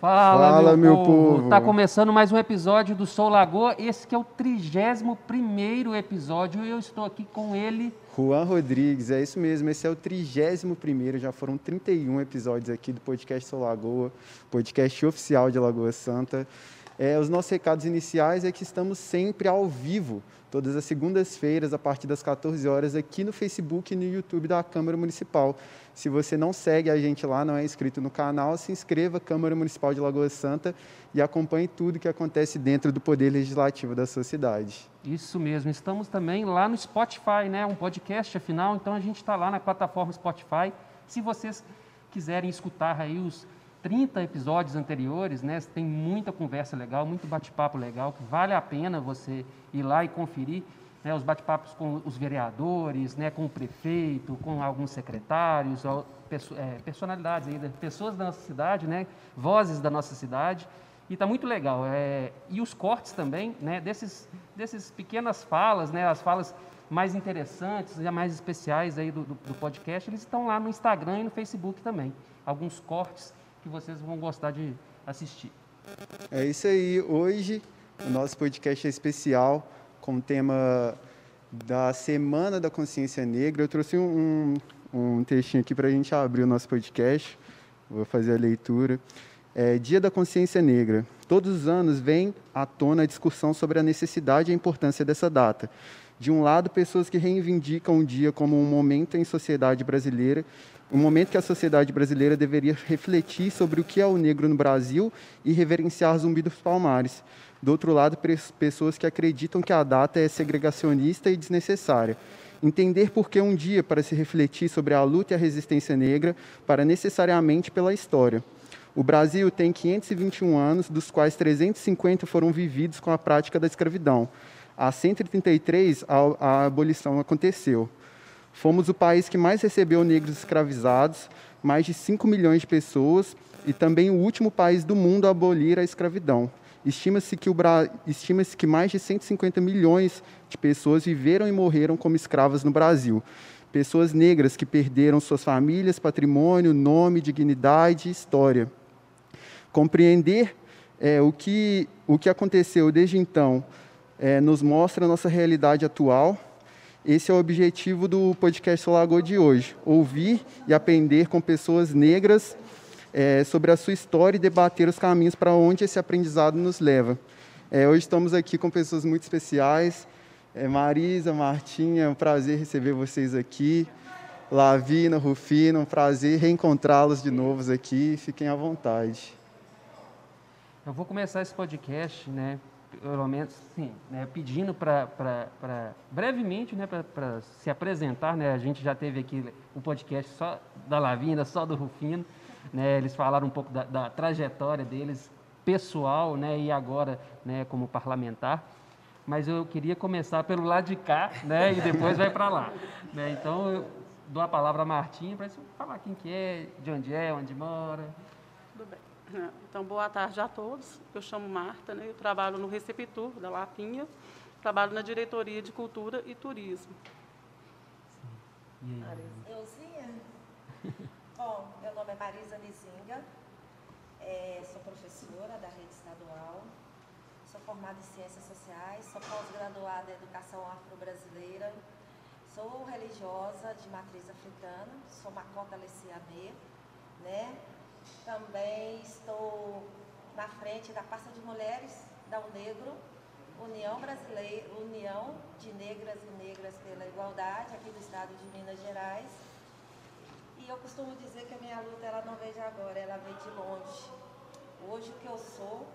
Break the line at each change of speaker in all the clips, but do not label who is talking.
Fala,
Fala,
meu,
meu
povo.
povo.
Tá começando mais um episódio do Sou Lagoa. Esse que é o 31 episódio e eu estou aqui com ele.
Juan Rodrigues, é isso mesmo, esse é o 31º, já foram 31 episódios aqui do podcast Sou Lagoa, podcast oficial de Lagoa Santa. É, os nossos recados iniciais é que estamos sempre ao vivo, todas as segundas-feiras, a partir das 14 horas, aqui no Facebook e no YouTube da Câmara Municipal. Se você não segue a gente lá, não é inscrito no canal, se inscreva, Câmara Municipal de Lagoa Santa, e acompanhe tudo que acontece dentro do Poder Legislativo da sua cidade.
Isso mesmo, estamos também lá no Spotify, né? Um podcast, afinal, então a gente está lá na plataforma Spotify. Se vocês quiserem escutar aí os 30 episódios anteriores, né? Tem muita conversa legal, muito bate-papo legal, que vale a pena você ir lá e conferir. Né, os bate-papos com os vereadores, né, com o prefeito, com alguns secretários, é, personalidades ainda, pessoas da nossa cidade, né, vozes da nossa cidade. E está muito legal. É, e os cortes também, né, desses, desses pequenas falas, né, as falas mais interessantes e mais especiais aí do, do, do podcast, eles estão lá no Instagram e no Facebook também. Alguns cortes que vocês vão gostar de assistir.
É isso aí. Hoje o nosso podcast é especial com o tema da Semana da Consciência Negra. Eu trouxe um, um textinho aqui para a gente abrir o nosso podcast. Vou fazer a leitura. É, Dia da Consciência Negra. Todos os anos vem à tona a discussão sobre a necessidade e a importância dessa data. De um lado, pessoas que reivindicam o dia como um momento em sociedade brasileira, um momento que a sociedade brasileira deveria refletir sobre o que é o negro no Brasil e reverenciar Zumbi dos Palmares. Do outro lado, pessoas que acreditam que a data é segregacionista e desnecessária. Entender por que um dia para se refletir sobre a luta e a resistência negra, para necessariamente pela história. O Brasil tem 521 anos, dos quais 350 foram vividos com a prática da escravidão. Há 133, a, a abolição aconteceu. Fomos o país que mais recebeu negros escravizados, mais de 5 milhões de pessoas, e também o último país do mundo a abolir a escravidão. Estima-se que, Bra... Estima que mais de 150 milhões de pessoas viveram e morreram como escravas no Brasil. Pessoas negras que perderam suas famílias, patrimônio, nome, dignidade e história. Compreender é, o, que, o que aconteceu desde então é, nos mostra a nossa realidade atual. Esse é o objetivo do podcast Solago de hoje: ouvir e aprender com pessoas negras é, sobre a sua história e debater os caminhos para onde esse aprendizado nos leva. É, hoje estamos aqui com pessoas muito especiais. É, Marisa, Martinha, é um prazer receber vocês aqui. Lavina, Rufino, um prazer reencontrá-los de novo aqui. Fiquem à vontade.
Eu vou começar esse podcast, né, pelo menos, sim, né, pedindo para brevemente, né, para se apresentar, né, a gente já teve aqui o podcast só da Lavina, só do Rufino, né, eles falaram um pouco da, da trajetória deles pessoal, né, e agora, né, como parlamentar, mas eu queria começar pelo lado de cá, né, e depois vai para lá, né, então eu dou a palavra a Martinha para falar quem que é, de onde é, onde mora.
Tudo bem. Então, boa tarde a todos. Eu chamo Marta, né? eu trabalho no Receptur da Lapinha, trabalho na Diretoria de Cultura e Turismo.
Euzinha? Bom, meu nome é Marisa Nizinga, é, sou professora da rede estadual, sou formada em Ciências Sociais, sou pós-graduada em Educação Afro-Brasileira, sou religiosa de matriz africana, sou Macota Leciamê, né? Também estou na frente da pasta de mulheres da UNEGRO, União Brasileira, União de Negras e Negras pela Igualdade, aqui do estado de Minas Gerais. E eu costumo dizer que a minha luta ela não vem de agora, ela vem de longe. Hoje o que eu sou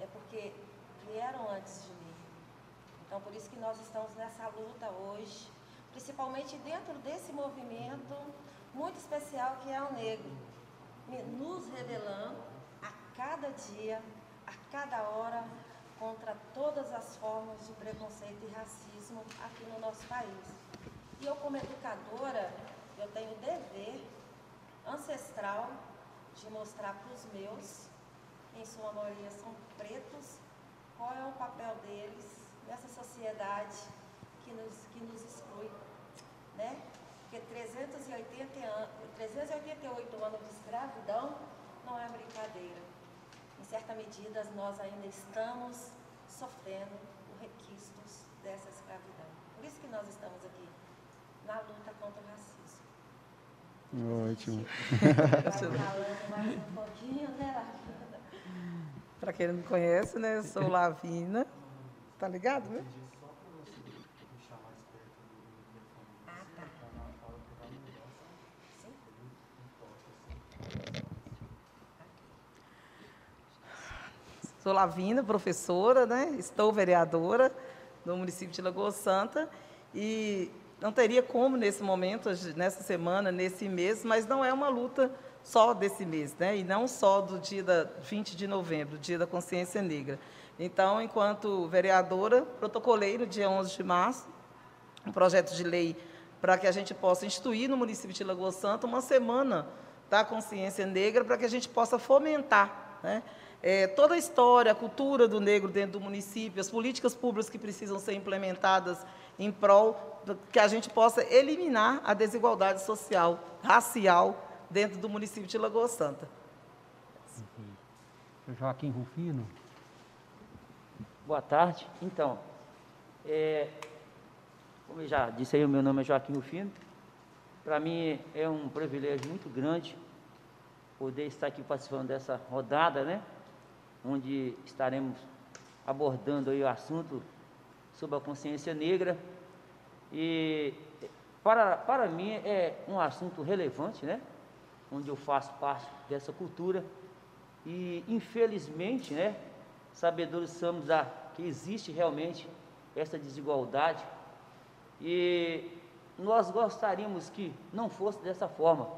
é porque vieram antes de mim. Então por isso que nós estamos nessa luta hoje, principalmente dentro desse movimento muito especial que é o negro nos revelando a cada dia, a cada hora, contra todas as formas de preconceito e racismo aqui no nosso país. E eu, como educadora, eu tenho o dever ancestral de mostrar para os meus, em sua maioria são pretos, qual é o papel deles nessa sociedade que nos, que nos exclui. Né? Porque 380 anos, 388 anos de escravidão não é brincadeira. certa medida, nós ainda estamos sofrendo os requisitos dessa escravidão. Por isso que nós estamos aqui, na luta contra o racismo.
Ótimo.
Falando mais um pouquinho, né, Lavina?
Para quem não me conhece, né? Eu sou Lavina. Tá ligado, né?
Ah, tá. Sim?
Sou Lavina, professora, né? Estou vereadora no município de Lagoa Santa e não teria como nesse momento, nessa semana, nesse mês, mas não é uma luta só desse mês, né? E não só do dia da 20 de novembro, dia da consciência negra. Então, enquanto vereadora, protocolei no dia 11 de março um projeto de lei para que a gente possa instituir no município de Lagoa Santa uma semana da consciência negra para que a gente possa fomentar né, é, toda a história, a cultura do negro dentro do município, as políticas públicas que precisam ser implementadas em prol que a gente possa eliminar a desigualdade social, racial dentro do município de Lagoa Santa.
Joaquim Rufino.
Boa tarde. Então, é, como eu já disse aí, o meu nome é Joaquim Rufino. Para mim é um privilégio muito grande poder estar aqui participando dessa rodada, né? Onde estaremos abordando aí o assunto sobre a consciência negra. E para, para mim é um assunto relevante, né? Onde eu faço parte dessa cultura. E infelizmente, né? Sabedores somos da, que existe realmente essa desigualdade. E nós gostaríamos que não fosse dessa forma.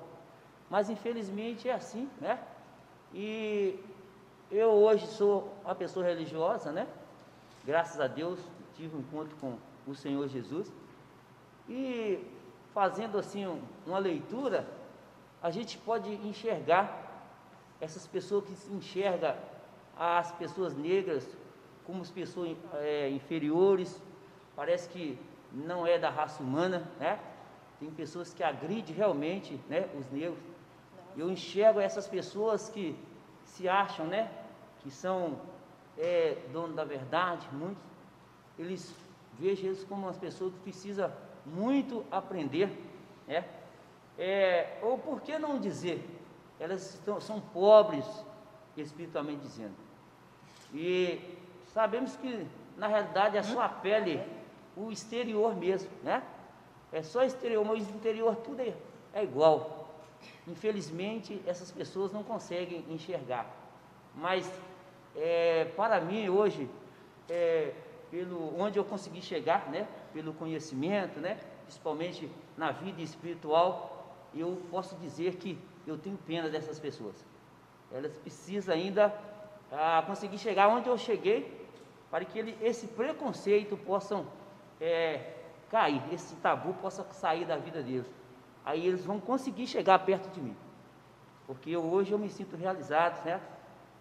Mas infelizmente é assim, né? E eu hoje sou uma pessoa religiosa, né? Graças a Deus tive um encontro com o Senhor Jesus. E fazendo assim um- uma leitura, a gente pode enxergar essas pessoas que enxergam as pessoas negras como as pessoas eh, inferiores, parece que não é da raça humana, né? Tem pessoas que agridem realmente, né, os negros. Eu enxergo essas pessoas que se acham, né, que são é, dono da verdade, muitos, eles vejo eles como umas pessoas que precisam muito aprender, né? É, ou por que não dizer, elas estão, são pobres espiritualmente dizendo. E sabemos que na realidade é só a pele, o exterior mesmo, né? É só exterior, mas o interior tudo é, é igual. Infelizmente essas pessoas não conseguem enxergar. Mas é, para mim hoje, é, pelo onde eu consegui chegar, né? Pelo conhecimento, né? Principalmente na vida espiritual, eu posso dizer que eu tenho pena dessas pessoas. Elas precisam ainda ah, conseguir chegar onde eu cheguei, para que ele, esse preconceito possam é, cair, esse tabu possa sair da vida deles. Aí eles vão conseguir chegar perto de mim. Porque eu- hoje eu me sinto realizado, certo?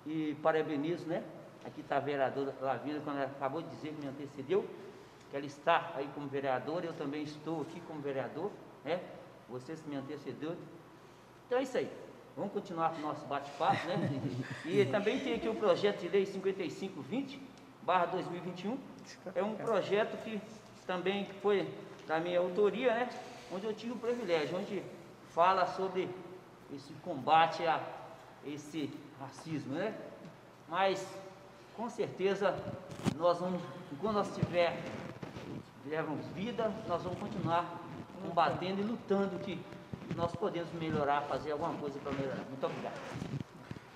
E parabenizo, né? Aqui está a vereadora Lavínia, quando ela acabou de dizer que me antecedeu, que ela está aí como vereadora, eu também estou aqui como vereador, né? Vocês me antecedeu. Então é isso aí. Vamos continuar com o nosso bate-papo, né? E também tem aqui o projeto de lei 5520, barra 2021. É um projeto que também foi da minha autoria, né? Onde eu tive o privilégio, onde fala sobre esse combate a esse racismo, né? Mas, com certeza, nós vamos, enquanto nós tiver, tivermos vida, nós vamos continuar combatendo e lutando que nós podemos melhorar, fazer alguma coisa para melhorar. Muito obrigado.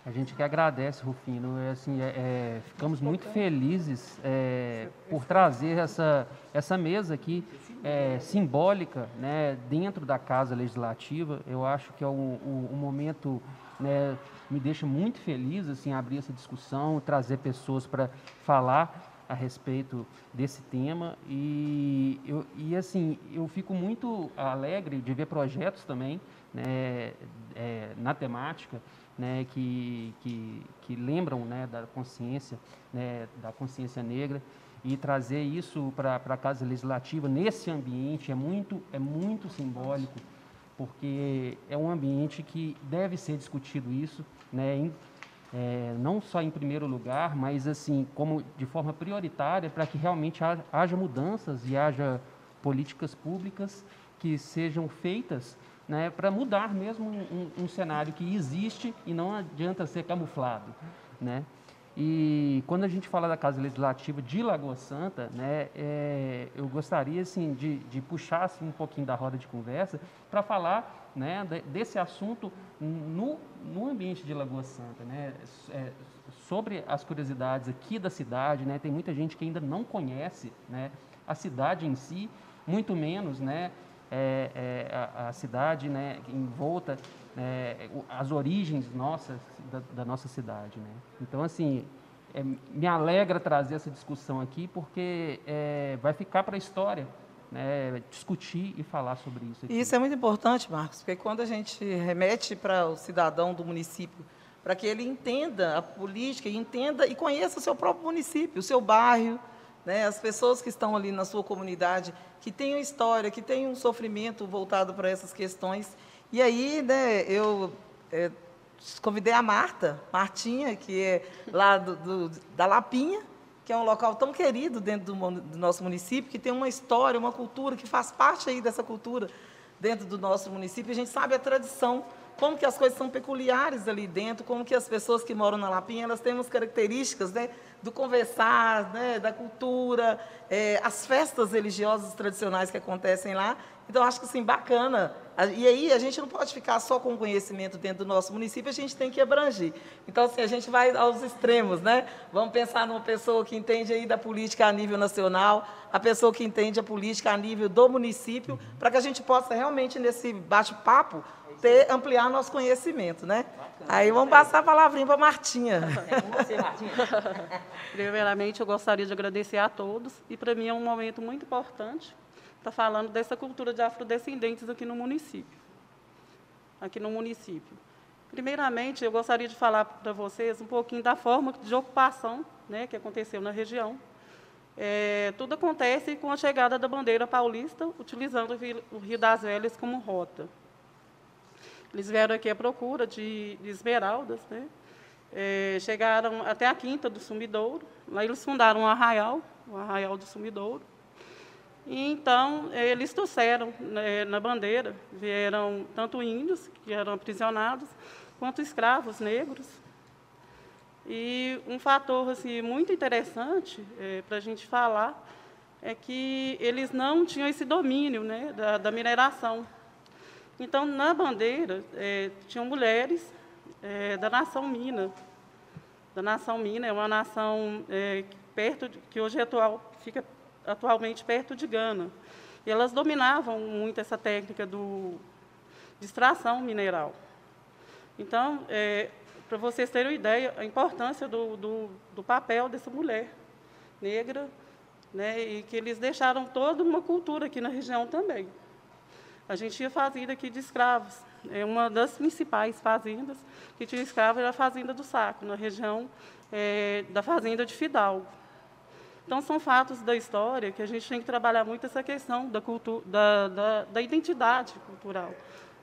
A gente que agradece, Rufino. É, assim, é, é, ficamos muito felizes é, por trazer essa, essa mesa aqui é, simbólica né, dentro da Casa Legislativa. Eu acho que é um, um- um momento, né, me deixa muito feliz assim, abrir essa discussão, trazer pessoas para falar a respeito desse tema. E, eu, e assim eu fico muito alegre de ver projetos também né, é, na temática né, que, que, que lembram né, da consciência né, da consciência negra. E trazer isso para a casa legislativa nesse ambiente é muito é muito simbólico porque é um ambiente que deve ser discutido isso né, em- é, não só em primeiro lugar, mas assim como de forma prioritária para que realmente haja, mudanças e haja políticas públicas que sejam feitas né, para mudar mesmo um, um, cenário que existe e não adianta ser camuflado. Né? E quando a gente fala da Casa Legislativa de Lagoa Santa, né, é, eu gostaria assim, de, de puxar assim, um pouquinho da roda de conversa para falar né, desse assunto no, no ambiente de Lagoa Santa, né, é, sobre as curiosidades aqui da cidade. Né, tem muita gente que ainda não conhece né, a cidade em si, muito menos né, é, é, a, a, cidade né, envolta, é, as origens nossas, da, da, nossa cidade. Né? Então, assim, é, me alegra trazer essa discussão aqui, porque é, vai ficar para a história né, discutir e falar sobre isso. Aqui.
Isso é muito importante, Marcos, porque quando a gente remete para o cidadão do município, para que ele entenda a política, entenda e conheça o seu próprio município, o seu bairro, né, as pessoas que estão ali na sua comunidade, que uma história, que têm um sofrimento voltado para essas questões. E aí, né, eu é, convidei a Marta, Martinha, que é lá do, do, da Lapinha, que é um local tão querido dentro do, do, nosso município, que tem uma história, uma cultura, que faz parte aí dessa cultura dentro do nosso município. A gente sabe a tradição, como que as coisas são peculiares ali dentro, como que as pessoas que moram na Lapinha, elas têm umas características, né, do conversar, né, da cultura, é, as festas religiosas tradicionais que acontecem lá. Então, acho que assim, bacana. E aí, a gente não pode ficar só com conhecimento dentro do nosso município, a gente tem que abranger. Então, assim, a gente vai aos extremos, né? Vamos pensar numa pessoa que entende aí da política a nível nacional, a pessoa que entende a política a nível do município, para que a gente possa realmente, nesse bate-papo, ter, ampliar nosso conhecimento, né? Bacana, Aí vamos passar a palavrinha para a Martinha.
É você, Martinha. Primeiramente, eu gostaria de agradecer a todos e para mim é um momento muito importante estar tá falando dessa cultura de afrodescendentes aqui no município. Aqui no município. Primeiramente, eu gostaria de falar para vocês um pouquinho da forma de ocupação né, que aconteceu na região. É, tudo acontece com a chegada da bandeira paulista, utilizando o Rio das Velhas como rota. Eles vieram aqui à procura de, de esmeraldas, né? É, chegaram até a Quinta do Sumidouro, lá eles fundaram um arraial, o Arraial do Sumidouro. E então eles trouxeram né, na bandeira, vieram tanto índios, que eram aprisionados, quanto escravos negros. E um fator assim, muito interessante é, para a gente falar é que eles não tinham esse domínio né, da, da mineração. Então, na bandeira, é, tinham mulheres é, da nação Mina. Da nação Mina, é uma nação é, perto de, que hoje é atual, fica atualmente perto de Gana. E elas dominavam muito essa técnica do, de extração mineral. Então, é, para vocês terem uma ideia, a importância do, do, do papel dessa mulher negra, né, e que eles deixaram toda uma cultura aqui na região também. A gente tinha fazenda aqui de escravos. É uma das principais fazendas que tinha escravo era a Fazenda do Saco, na região é, da Fazenda de Fidalgo. Então, são fatos da história que a gente tem que trabalhar muito essa questão da, cultura, da, da, da identidade cultural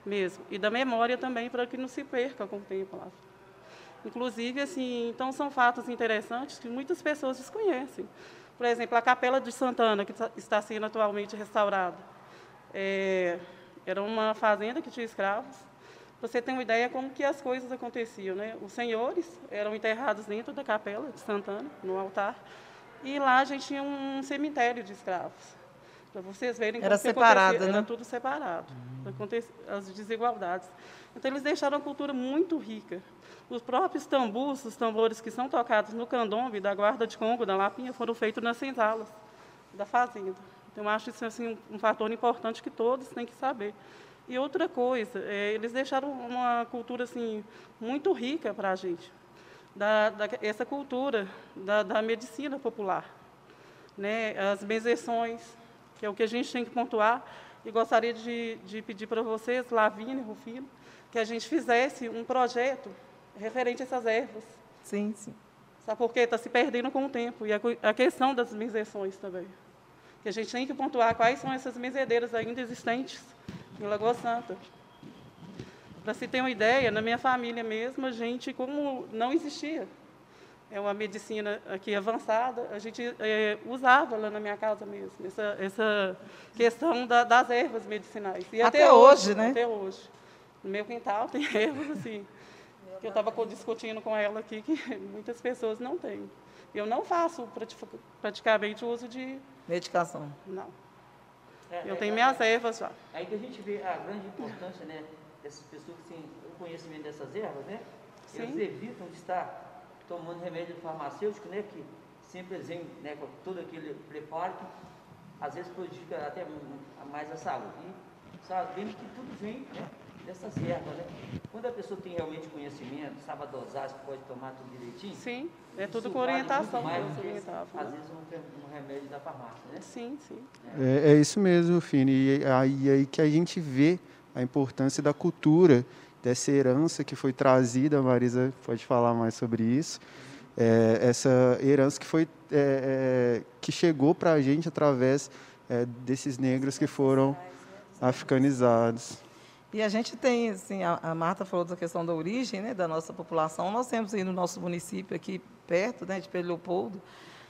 mesmo, e da memória também, para que não se perca com o tempo lá. Inclusive, assim, então são fatos interessantes que muitas pessoas desconhecem. Por exemplo, a Capela de Santana, que está sendo atualmente restaurada. É, era uma fazenda que tinha escravos. Você tem uma ideia como que as coisas aconteciam, né? Os senhores eram enterrados dentro da capela de Santana, no altar, e lá a gente tinha um cemitério de escravos. Para vocês verem
era como separado, né?
era tudo separado, as desigualdades. Então eles deixaram a cultura muito rica. Os próprios tambus, os tambores que são tocados no candombe da guarda de Congo, da Lapinha, foram feitos nas senzalas da fazenda. Então, eu acho isso assim, um, fator importante que todos têm que saber. E outra coisa, é, eles deixaram uma cultura assim, muito rica para a gente, da, da, essa cultura da, da medicina popular. Né? As benzeções, que é o que a gente tem que pontuar, e gostaria de, de pedir para vocês, Lavínia e Rufino, que a gente fizesse um projeto referente a essas ervas.
Sim, sim.
Sabe por quê? Está se perdendo com o tempo. E a, a questão das benzeções também que a gente tem que pontuar quais são essas mezedeiras ainda existentes em Lagoa Santa. Para se ter uma ideia, na minha família mesmo, a gente, como não existia é uma medicina aqui avançada, a gente é, usava lá na minha casa mesmo, essa, essa questão da, das ervas medicinais.
E até, até hoje, né?
Até hoje. No meu quintal tem ervas assim, que eu estava discutindo com ela aqui, que muitas pessoas não têm. Eu não faço praticamente uso de...
Medicação?
Não. É, eu é, tenho minhas é, ervas já.
Aí que a gente vê a grande importância né, dessas pessoas que têm o conhecimento dessas ervas, né? Sim. Eles evitam de estar tomando remédio farmacêutico, né, que sempre vem né, com todo aquele preparo que às vezes prejudica até mais a saúde. E sabemos que tudo vem né, dessas ervas, né? Quando a pessoa tem realmente conhecimento, sabe a dosagem, pode tomar tudo direitinho.
Sim, é tudo com orientação.
Mais do que, às vezes um, um, remédio da farmácia, né?
Sim, sim.
É, é isso mesmo, Fini. E aí, aí que a gente vê a importância da cultura dessa herança que foi trazida, a Marisa pode falar mais sobre isso, é, essa herança que foi é, é, que chegou para a gente através é, desses negros que foram africanizados.
E a gente tem, assim, a, a Marta falou da questão da origem né, da nossa população. Nós temos aí no nosso município, aqui perto né, de Pedro Leopoldo,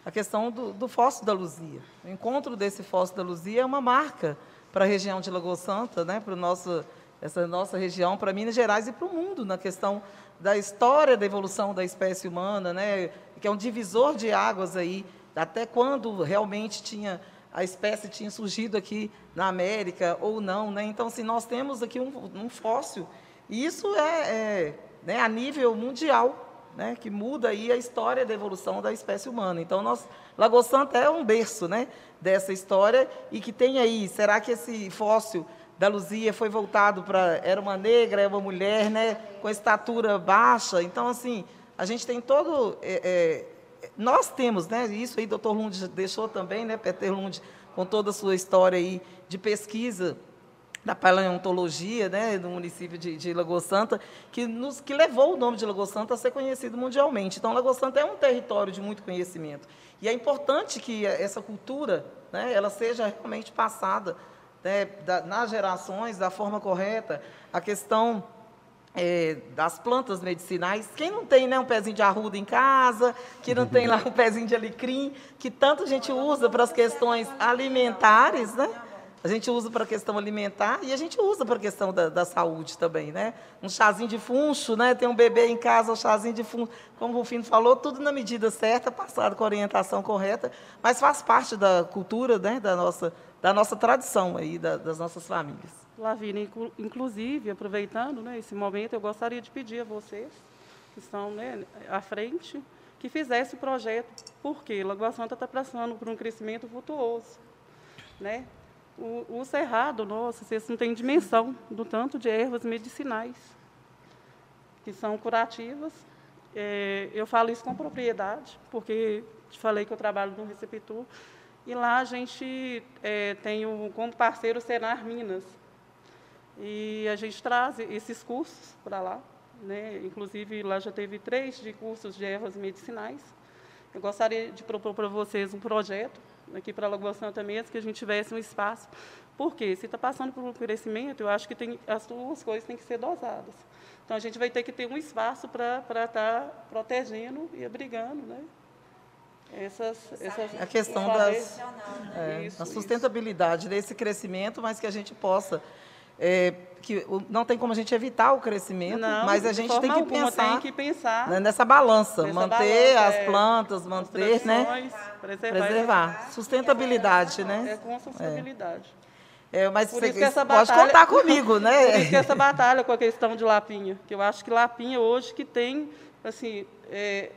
a questão do, do Fóssil da Luzia. O encontro desse Fóssil da Luzia é uma marca para a região de Lagoa Santa, né, para nosso essa nossa região, para Minas Gerais e para o mundo, na questão da história da evolução da espécie humana, né, que é um divisor de águas aí, até quando realmente tinha a espécie tinha surgido aqui na América ou não, né? Então, assim, nós temos aqui um, um fóssil e isso é, é né, a nível mundial, né, que muda aí a história da evolução da espécie humana. Então, nós, Lagoa Santa é um berço, né, dessa história e que tem aí, será que esse fóssil da Luzia foi voltado para. Era uma negra, é uma mulher, né? Com estatura baixa. Então, assim, a gente tem todo. É, é, nós temos, né? Isso aí, doutor Lund deixou também, né? Peter Lund, com toda a sua história aí de pesquisa da paleontologia, né, do município de, de Lagoa Santa, que, nos, que levou o nome de Lagoa Santa a ser conhecido mundialmente. Então, Lagoa Santa é um território de muito conhecimento. E é importante que essa cultura, né, ela seja realmente passada né, da, nas gerações da forma correta, a questão é, das plantas medicinais. Quem não tem né, um pezinho de arruda em casa, que não tem lá um pezinho de alecrim, que tanto a gente usa para as questões alimentares, né? A gente usa para a questão alimentar e a gente usa para a questão da, da, saúde também, né? Um chazinho de funcho, né? Tem um bebê em casa, um chazinho de funcho, como o Rufino falou, tudo na medida certa, passado com a orientação correta, mas faz parte da cultura, né? Da nossa da nossa tradição aí, da, das nossas famílias.
Lavina, inclusive, aproveitando né, esse momento, eu gostaria de pedir a vocês, que estão né, à frente, que fizesse o projeto, porque Lagoa Santa está passando por um crescimento vultuoso. Né? O, o cerrado nosso, vocês não têm dimensão do tanto de ervas medicinais que são curativas. É, eu falo isso com propriedade, porque te falei que eu trabalho no Receptur, e lá a gente é, tem um, como parceiro o Senar Minas. E a gente traz esses cursos para lá. Né? Inclusive, lá já teve três de cursos de ervas medicinais. Eu gostaria de propor para vocês um projeto, aqui para a Lagoa Santa mesmo, que a gente tivesse um espaço. Porque se está passando por um crescimento, eu acho que tem, as duas coisas têm que ser dosadas. Então, a gente vai ter que ter um espaço para estar tá protegendo e abrigando, né? essas, essas
a questão das, né? é, isso, a sustentabilidade isso. desse crescimento, mas que a gente possa é, que não tem como a gente evitar o crescimento, não, mas a gente tem que, pensar,
tem que pensar
né, nessa balança, nessa manter balança, as é, plantas, manter, né, preservar, preservar. sustentabilidade, né?
É com sustentabilidade.
É, mas você pode batalha, contar comigo, né?
Por isso que essa batalha com a questão de lapinha, que eu acho que lapinha hoje que tem, assim, é,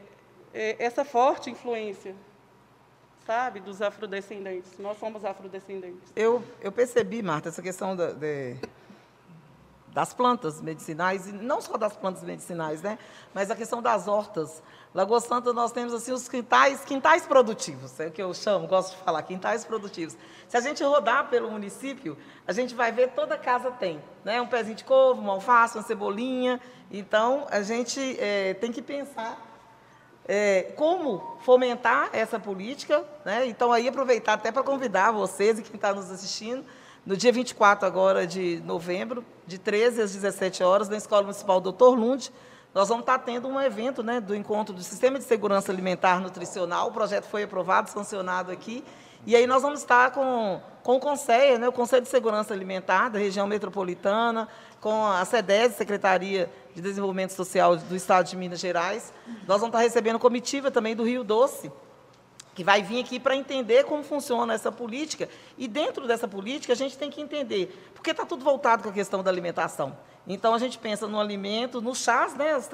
é, essa forte influência, sabe, dos afrodescendentes. Nós somos afrodescendentes.
Eu, eu percebi, Marta, essa questão da, de, das plantas medicinais, e não só das plantas medicinais, né, mas a questão das hortas. Lagoa Santa nós temos assim os quintais, quintais produtivos, é o que eu chamo, gosto de falar, quintais produtivos. Se a gente rodar pelo município, a gente vai ver toda casa tem, né? Um pezinho de couve, uma alface, uma cebolinha. Então a gente é, tem que pensar é, como fomentar essa política. Né? Então, aí aproveitar até para convidar vocês e quem está nos assistindo no dia 24 agora de novembro, de 13 às 17 horas, na Escola Municipal Doutor Lund, nós vamos estar tendo um evento né, do encontro do Sistema de Segurança Alimentar Nutricional. O projeto foi aprovado, sancionado aqui. E aí nós vamos estar com, com o Conselho, né, o Conselho de Segurança Alimentar da região metropolitana, com a SEDES, Secretaria de Desenvolvimento Social do Estado de Minas Gerais. Nós vamos estar recebendo comitiva também do Rio Doce, que vai vir aqui para entender como funciona essa política. E dentro dessa política, a gente tem que entender, porque está tudo voltado com a questão da alimentação. Então, a gente pensa no alimento, nos chás, né, os,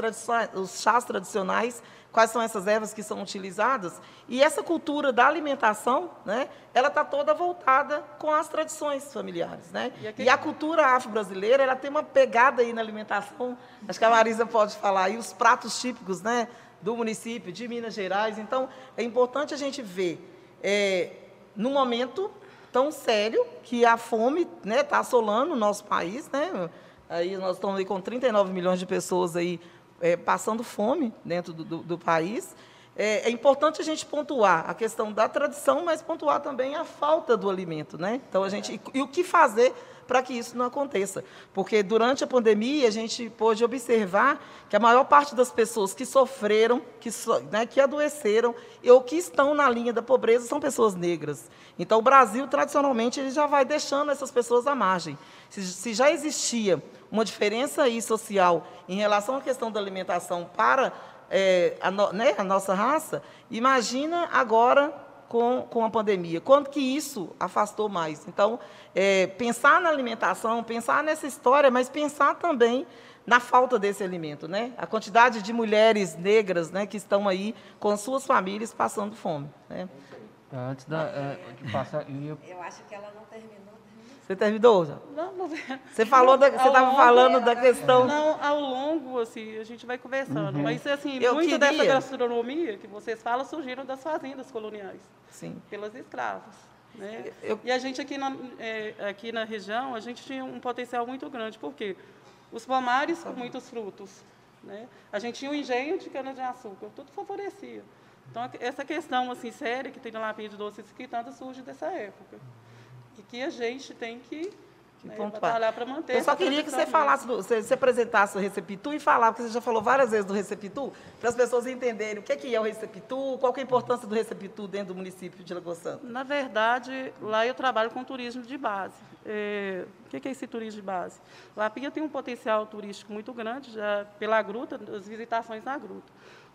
os chás tradicionais, quais são essas ervas que são utilizadas. E essa cultura da alimentação, né, ela está toda voltada com as tradições familiares. Né? E, aqui... e a cultura afro-brasileira ela tem uma pegada aí na alimentação, acho que a Marisa pode falar, e os pratos típicos né, do município de Minas Gerais. Então, é importante a gente ver, é, no momento tão sério que a fome está né, tá assolando o nosso país, né? Aí nós estamos aí com 39 milhões de pessoas aí é, passando fome dentro do, do, do país. É, é, importante a gente pontuar a questão da tradição, mas pontuar também a falta do alimento, né? Então a gente e, e o que fazer para que isso não aconteça, porque durante a pandemia a gente pôde observar que a maior parte das pessoas que sofreram, que, né, que adoeceram ou que estão na linha da pobreza são pessoas negras. Então o Brasil tradicionalmente ele já vai deixando essas pessoas à margem. Se, se já existia uma diferença aí social em relação à questão da alimentação para é, a, no, né, a nossa raça, imagina agora com, com a pandemia. Quanto que isso afastou mais? Então, é, pensar na alimentação, pensar nessa história, mas pensar também na falta desse alimento, né? A quantidade de mulheres negras, né, que estão aí com suas famílias passando fome, né?
Antes da, é, de passar,
eu... eu acho que ela não terminou
você terminou? Não, não. Você falou, da, você estava falando da questão.
Não, ao longo, assim, a gente vai conversando. Uhum. Mas, assim, Eu muito queria... dessa gastronomia que vocês falam surgiram das fazendas coloniais.
Sim.
Pelas escravas. Né? Eu... E a gente aqui na, é, aqui na região, a gente tinha um potencial muito grande. Por quê? Os pomares com muitos frutos. Né? A gente tinha um engenho de cana-de-açúcar, tudo favorecia. Então, essa questão assim, séria que tem na lapinha de doces que tanto surge dessa época e que a gente tem que né, batalhar para manter.
Eu só queria que você falasse, você, você apresentasse o Recepitu e falar, porque você já falou várias vezes do Recepitu, para as pessoas entenderem o que é, que é o Recepitu, qual é a importância do Recepitu dentro do município de Lagoa Santa.
Na verdade, lá eu trabalho com turismo de base. É, o que é esse turismo de base? Lapinha tem um potencial turístico muito grande, já pela gruta, as visitações na gruta.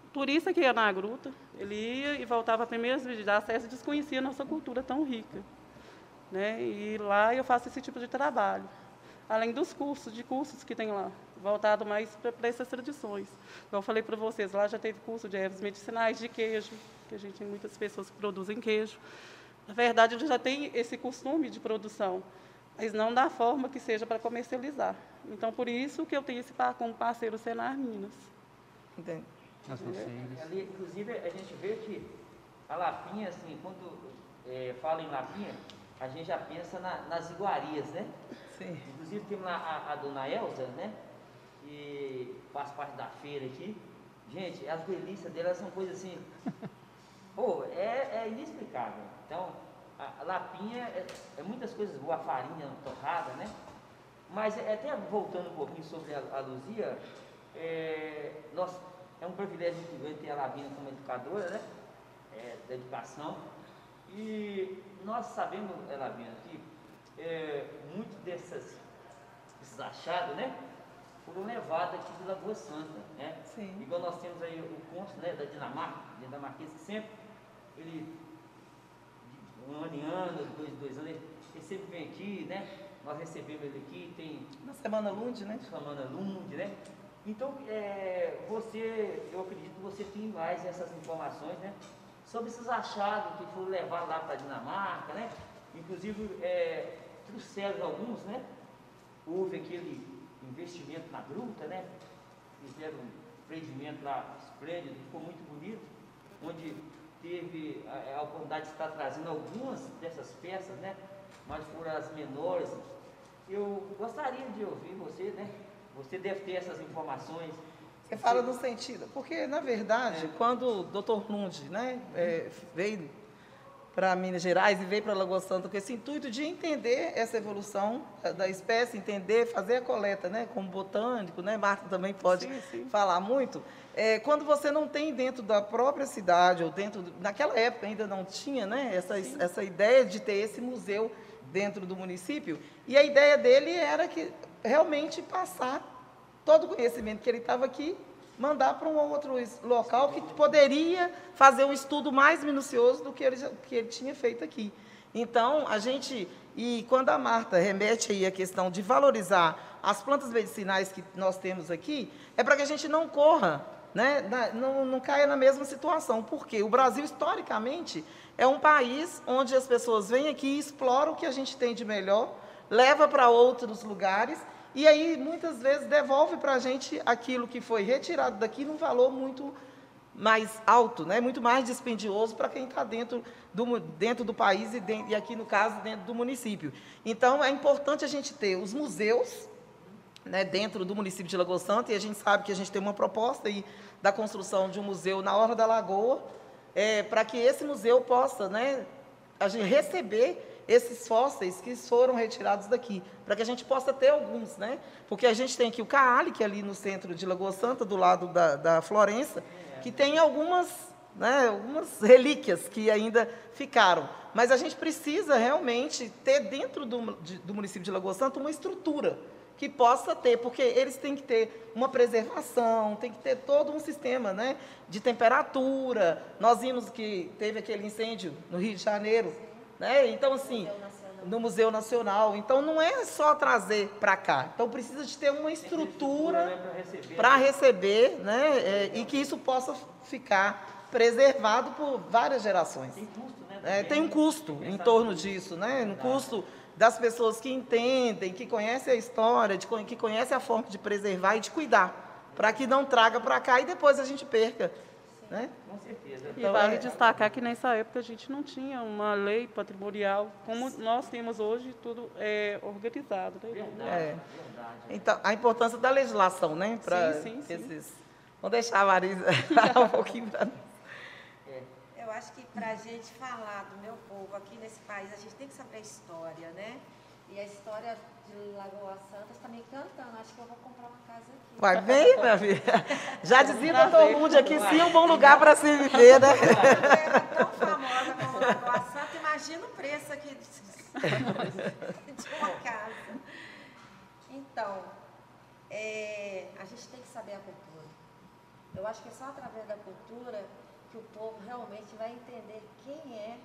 O turista que ia na gruta, ele ia e voltava primeiras vezes de acesso e desconhecia a nossa cultura tão rica. Né? E lá eu faço esse tipo de trabalho. Além dos cursos, de cursos que tem lá, voltado mais para essas tradições. Como eu falei para vocês, lá já teve curso de ervas medicinais, de queijo, que a gente tem muitas pessoas que produzem queijo. Na verdade, ele já tem esse costume de produção, mas não da forma que seja para comercializar. Então, por isso que eu tenho esse como parceiro Senar Minas.
Entendi.
Ali, inclusive, a gente vê que a Lapinha, assim, quando é, fala em Lapinha, a gente já pensa na, nas iguarias, né?
Sim.
Inclusive temos lá a, a, dona Elza, né? Que faz parte da feira aqui. Gente, as delícias dela são coisas assim. Pô, é, é inexplicável. Então, a, a lapinha é, é, muitas coisas boas, a farinha torrada, né? Mas é, até voltando um pouquinho sobre a, a Luzia, é, nós, é um privilégio muito grande ter a Lavina como educadora, né? É, da educação. E nós sabemos, Elavinha, que é, muito dessas, desses achados, né? Foram levados aqui de Lagoa Santa, né?
Sim.
Igual nós temos aí o conto né, da Dinamarca, dinamarquês que sempre, ele, um ano em ano, dois, dois anos, ele sempre vem aqui, né? Nós recebemos ele aqui, tem...
Na Semana Lund, né?
Semana Lund, né? Então, é, você, eu acredito que você tem mais essas informações, né? Sobre esses achados que foram levados lá para a Dinamarca, né? Inclusive, é, trouxeram alguns, né? Houve aquele investimento na gruta, né? Fizeram um empreendimento lá esplêndido, ficou muito bonito, onde teve a, a oportunidade de estar trazendo algumas dessas peças, né? Mas foram as menores. Eu gostaria de ouvir você, né? Você deve ter essas informações
você fala no sentido, porque na verdade, é. quando o Dr. Lund né, é, veio para Minas Gerais e veio para Lagoa Santa com esse intuito de entender essa evolução da espécie, entender, fazer a coleta, né, como botânico, né, Marta também pode
Sim, sim.
falar muito. É, quando você não tem dentro da própria cidade ou dentro, naquela época ainda não tinha, né, essa, essa ideia de ter esse museu dentro do município, e a ideia dele era que realmente passar todo o conhecimento que ele estava aqui, mandar para um outro local que poderia fazer um estudo mais minucioso do que ele, que ele tinha feito aqui. Então, a gente, e quando a Marta remete aí a questão de valorizar as plantas medicinais que nós temos aqui, é para que a gente não corra, né, não, não caia na mesma situação, porque o Brasil, historicamente, é um país onde as pessoas vêm aqui e exploram o que a gente tem de melhor, leva para outros lugares e aí muitas vezes devolve para a gente aquilo que foi retirado daqui num valor muito mais alto, né? muito mais dispendioso para quem está dentro do, dentro do país e, e aqui no caso dentro do município. Então é importante a gente ter os museus né, dentro do município de Lagoa Santa, e a gente sabe que a gente tem uma proposta aí da construção de um museu na Orla da Lagoa, é, para que esse museu possa né, receber esses fósseis que foram retirados daqui, para que a gente possa ter alguns, né? Porque a gente tem aqui o Caale, que é ali no centro de Lagoa Santa, do lado da, da Florença, que tem algumas, né, algumas relíquias que ainda ficaram. Mas a gente precisa realmente ter dentro do, de- do município de Lagoa Santa uma estrutura que possa ter, porque eles têm que ter uma preservação, tem que ter todo um sistema né, de temperatura. Nós vimos que teve aquele incêndio no Rio de Janeiro, né? então assim, no Museu Nacional. Então não é só trazer para cá, então precisa de ter uma estrutura para receber, né, é, e que isso possa ficar preservado por várias gerações. Tem custo, né? tem um custo em torno disso, né? Um custo das pessoas que entendem, que conhecem a história, de, que conhecem a forma de preservar e de cuidar, para que não traga para cá e depois a gente perca. Né?
Com certeza.
E
Então,
vale
é-
destacar que nessa época a gente não tinha uma lei patrimonial como nós temos hoje, tudo é organizado. Né?
É. Então, a importância da legislação, né? Para
Sim, sim, sim.
esses. Vou deixar a Marisa falar um pouquinho para
Eu acho que para a gente falar do meu povo aqui nesse país, a gente tem que saber a história, né? E a história de Lagoa Santa está me encantando. Acho que eu vou comprar uma casa aqui.
Vai bem, minha filha? Já dizia doutor Lund aqui, sim, é um bom lugar para se viver, né?
Ela é tão famosa como Lagoa Santa, imagina o preço aqui de, de uma casa. Então, é, a gente tem que saber a cultura. Eu acho que é só através da cultura que o povo realmente vai entender quem é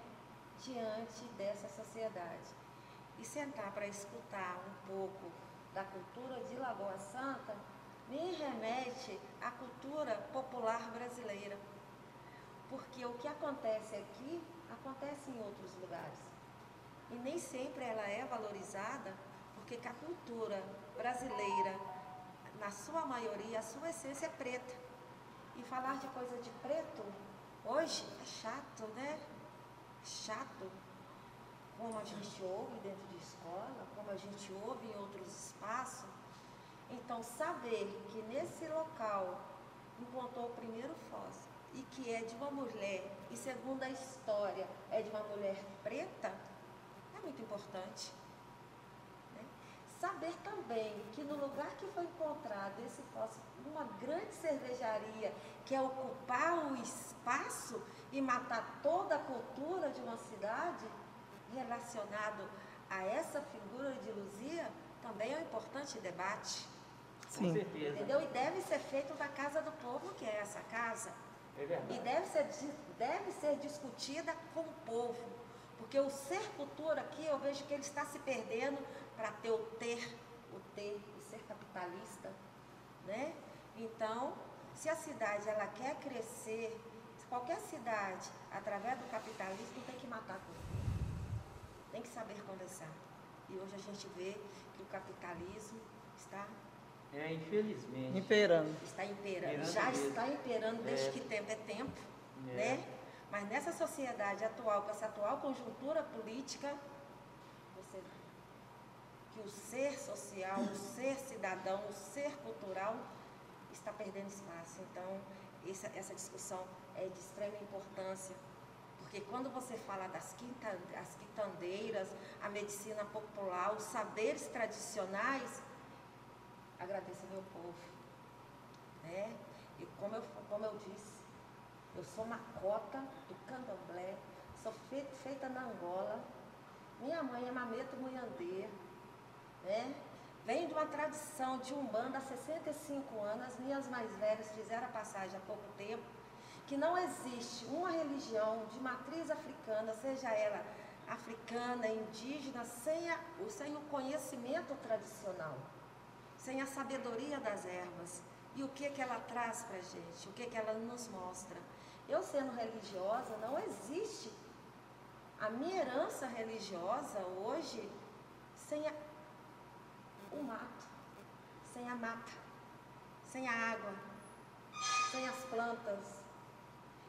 diante dessa sociedade. E sentar para escutar um pouco da cultura de Lagoa Santa me remete à cultura popular brasileira. Porque o que acontece aqui acontece em outros lugares. E nem sempre ela é valorizada, porque que a cultura brasileira, na sua maioria, a sua essência é preta. E falar de coisa de preto hoje é chato, né? Chato. Como a gente ouve dentro de escola, como a gente ouve em outros espaços. Então, saber que nesse local encontrou o primeiro fóssil e que é de uma mulher, e segundo a história, é de uma mulher preta, é muito importante. né? Saber também que no lugar que foi encontrado esse fóssil, uma grande cervejaria, que é ocupar o espaço e matar toda a cultura de uma cidade, relacionado a essa figura de Luzia, também é um importante debate.
Com
Sim.
certeza.
Entendeu? E deve ser feito da casa do povo, que é essa casa.
É verdade.
E deve ser, deve ser discutida com o povo. Porque o ser cultura aqui, eu vejo que ele está se perdendo para ter o ter, o ter, o ser capitalista. Né? Então, se a cidade ela quer crescer, qualquer cidade, através do capitalismo, tem que matar a cultura. Tem que saber conversar. E hoje a gente vê que o capitalismo está
É, infelizmente.
Imperando.
está imperando,
Imperando
já
mesmo.
está imperando desde
É.
que tempo é tempo,
É.
né? Mas nessa sociedade atual, com essa atual conjuntura política, você que o ser social, o ser cidadão, o ser cultural está perdendo espaço. Então, essa, essa discussão é de extrema importância, Porque quando você fala das quinta, as quitandeiras, a medicina popular, os saberes tradicionais, agradeço ao meu povo. Né? E como eu, como eu disse, eu sou uma cota do candomblé, sou feita, feita na Angola. Minha mãe é Mameto Muiandê, né? Vem de uma tradição de Umbanda há 65 anos, as minhas mais velhas fizeram a passagem há pouco tempo, que não existe uma religião de matriz africana, seja ela africana, indígena, sem, a, sem o conhecimento tradicional, sem a sabedoria das ervas. E o que, que ela traz para a gente, o que, que ela nos mostra. Eu sendo religiosa, não existe a minha herança religiosa hoje sem a, o mato, sem a mata, sem a água, sem as plantas.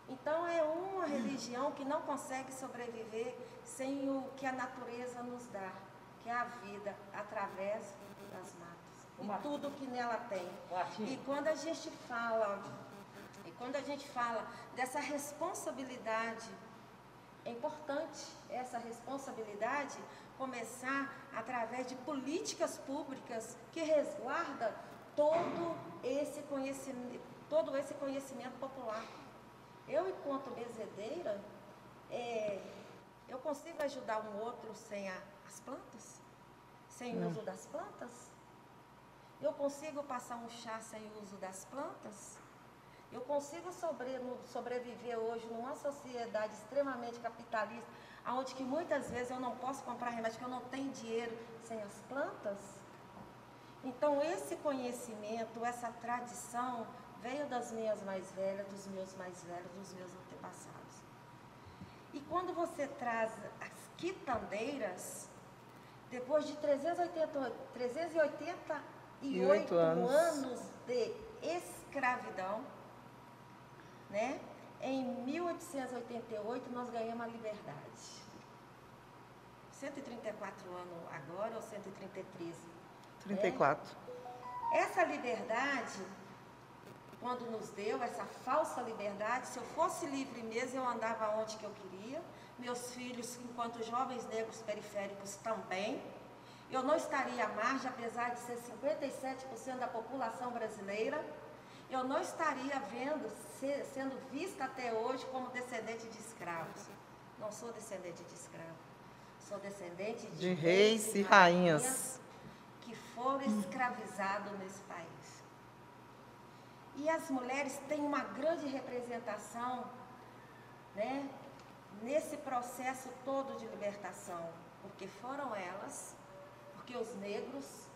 Então é uma religião que não consegue sobreviver sem o que a natureza nos dá, que é a vida através das matas. E tudo que nela tem. E quando a gente fala, e quando a gente fala dessa responsabilidade, é importante essa responsabilidade começar através de políticas públicas que resguarda todo esse conhecimento, todo esse conhecimento popular. Eu, enquanto bezedeira, é, eu consigo ajudar um outro sem a, as plantas? Sem o uso das plantas? Eu consigo passar um chá sem o uso das plantas? Eu consigo sobre, sobreviver hoje numa sociedade extremamente capitalista, onde que muitas vezes eu não posso comprar remédio, que eu não tenho dinheiro sem as plantas? Então, esse conhecimento, essa tradição, veio das minhas mais velhas, dos meus mais velhos, dos meus antepassados. E quando você traz as quitandeiras, depois de 380, 388 anos. anos de escravidão, né? Em 1888 nós ganhamos a liberdade. 134 anos agora ou 133?
34.
Né? Essa liberdade, quando nos deu essa falsa liberdade, se eu fosse livre mesmo, eu andava onde que eu queria. Meus filhos, enquanto jovens negros periféricos, também. Eu não estaria à margem, apesar de ser 57% da população brasileira eu não estaria vendo, ser, sendo vista até hoje como descendente de escravos. Não sou descendente de escravos. Sou descendente de,
de reis e rainhas
que foram escravizados nesse país. E as mulheres têm uma grande representação né, nesse processo todo de libertação, porque foram elas, porque os negros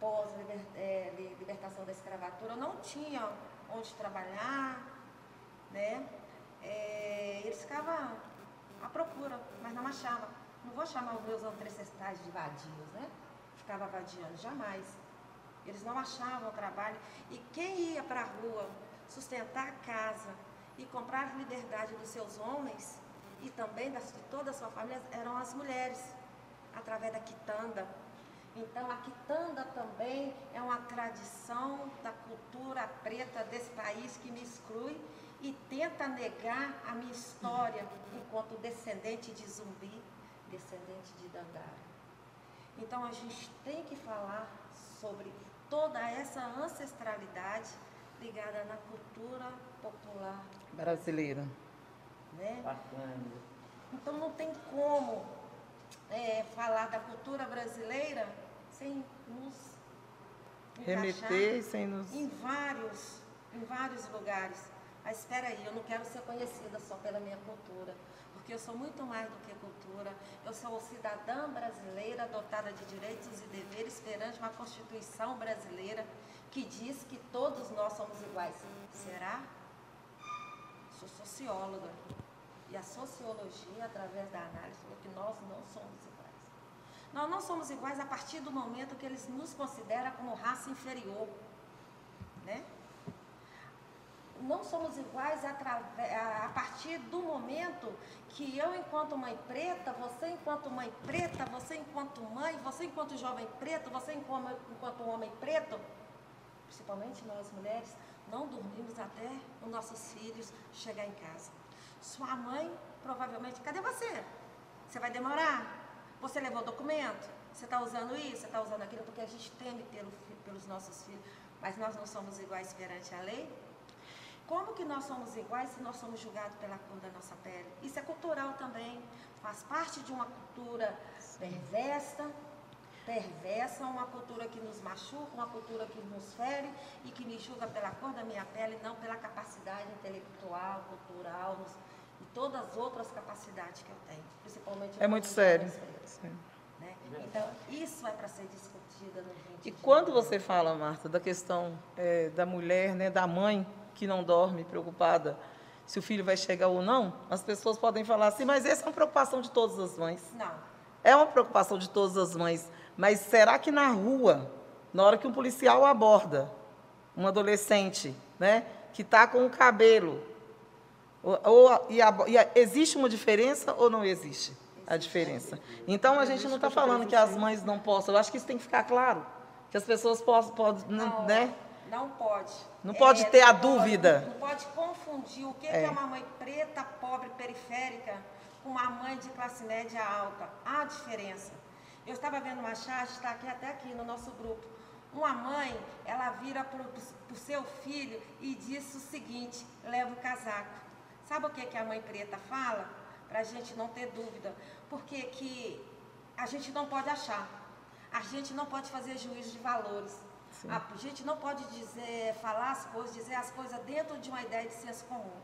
pós-libertação é, da escravatura não tinham onde trabalhar, né? É, eles ficavam à procura, mas não achavam. Não vou chamar os meus ancestrais de vadios, né? Ficava vadiando, jamais. Eles não achavam trabalho. E quem ia para a rua sustentar a casa e comprar a liberdade dos seus homens e também das, de toda a sua família eram as mulheres, através da quitanda, então, a quitanda também é uma tradição da cultura preta desse país que me exclui e tenta negar a minha história enquanto descendente de zumbi, descendente de Dandara. Então, a gente tem que falar sobre toda essa ancestralidade ligada na cultura popular
brasileira.
Né? Então, não tem como é, falar da cultura brasileira sem nos
remeter, sem nos
em vários, em vários lugares. Mas espera aí, eu não quero ser conhecida só pela minha cultura, porque eu sou muito mais do que cultura. Eu sou cidadã brasileira dotada de direitos e deveres perante uma Constituição brasileira que diz que todos nós somos iguais. Será? Sou socióloga. E a sociologia, através da análise, falou que nós não somos iguais. Nós não somos iguais a partir do momento que eles nos consideram como raça inferior. Né? Não somos iguais a, partir do momento que eu, enquanto mãe preta, você, enquanto mãe preta, você, enquanto mãe, você, enquanto jovem preto, você, enquanto homem preto, principalmente nós mulheres, não dormimos até os nossos filhos chegar em casa. Sua mãe, provavelmente, cadê você? Você vai demorar? Você levou documento? Você está usando isso? Você está usando aquilo? Porque a gente teme pelo, pelos nossos filhos, mas nós não somos iguais perante a lei? Como que nós somos iguais se nós somos julgados pela cor da nossa pele? Isso é cultural também, faz parte de uma cultura perversa, perversa, uma cultura que nos machuca, uma cultura que nos fere e que me julga pela cor da minha pele, não pela capacidade intelectual, cultural e todas as outras capacidades que eu tenho, principalmente.
É muito sério.
Né? Então, isso é para ser discutida no 20
E quando você fala, Marta, da questão é, da mulher, né, da mãe que não dorme, preocupada se o filho vai chegar ou não, as pessoas podem falar assim, mas essa é uma preocupação de todas as mães.
Não.
É uma preocupação de todas as mães. Mas será que na rua, na hora que um policial aborda um adolescente, né, que está com o cabelo, ou, ou e, a, e a, existe uma diferença ou não existe a diferença? Então a gente não está falando que as mães não possam. Eu acho que isso tem que ficar claro, que as pessoas possam, podem, né?
Não pode.
Não pode ter a
pode-
dúvida.
Não pode confundir o que
É.
que é uma mãe preta, pobre, periférica, com uma mãe de classe média alta. Há diferença. Eu estava vendo uma charge, está aqui até aqui no nosso grupo. Uma mãe, ela vira para o seu filho e diz o seguinte, leva o casaco. Sabe o que, que a mãe preta fala? Para a gente não ter dúvida. Porque que a gente não pode achar. A gente não pode fazer juízo de valores. A gente não pode dizer, falar as coisas, dizer as coisas dentro de uma ideia de senso comum.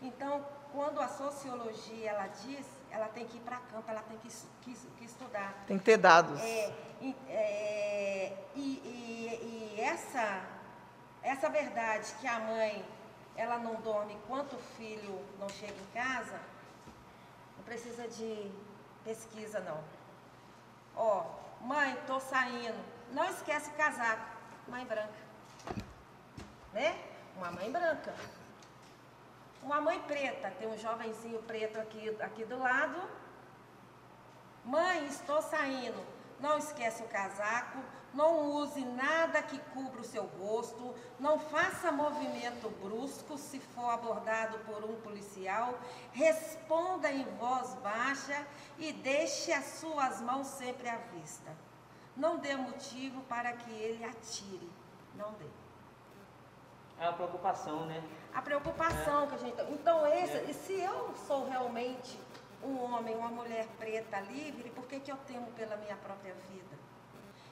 Então, quando a sociologia ela diz, ela tem que ir para campo, ela tem que, que que estudar.
Tem que ter dados.
É, e, é, e- e- e essa, essa verdade que a mãe ela não dorme enquanto o filho não chega em casa, não precisa de pesquisa não. Ó, mãe, tô saindo. Não esquece o casaco. Mãe branca. Né? Uma mãe branca. Uma mãe preta. Tem um jovenzinho preto aqui, aqui do lado. Mãe, estou saindo. Não esquece o casaco. Não use nada que cubra o seu rosto. Não faça movimento brusco se for abordado por um policial. Responda em voz baixa e deixe as suas mãos sempre à vista. Não dê motivo para que ele atire. Não dê.
É uma preocupação, né?
A preocupação que a gente. Então, esse, e se eu sou realmente um homem, uma mulher preta livre, por que, que eu temo pela minha própria vida?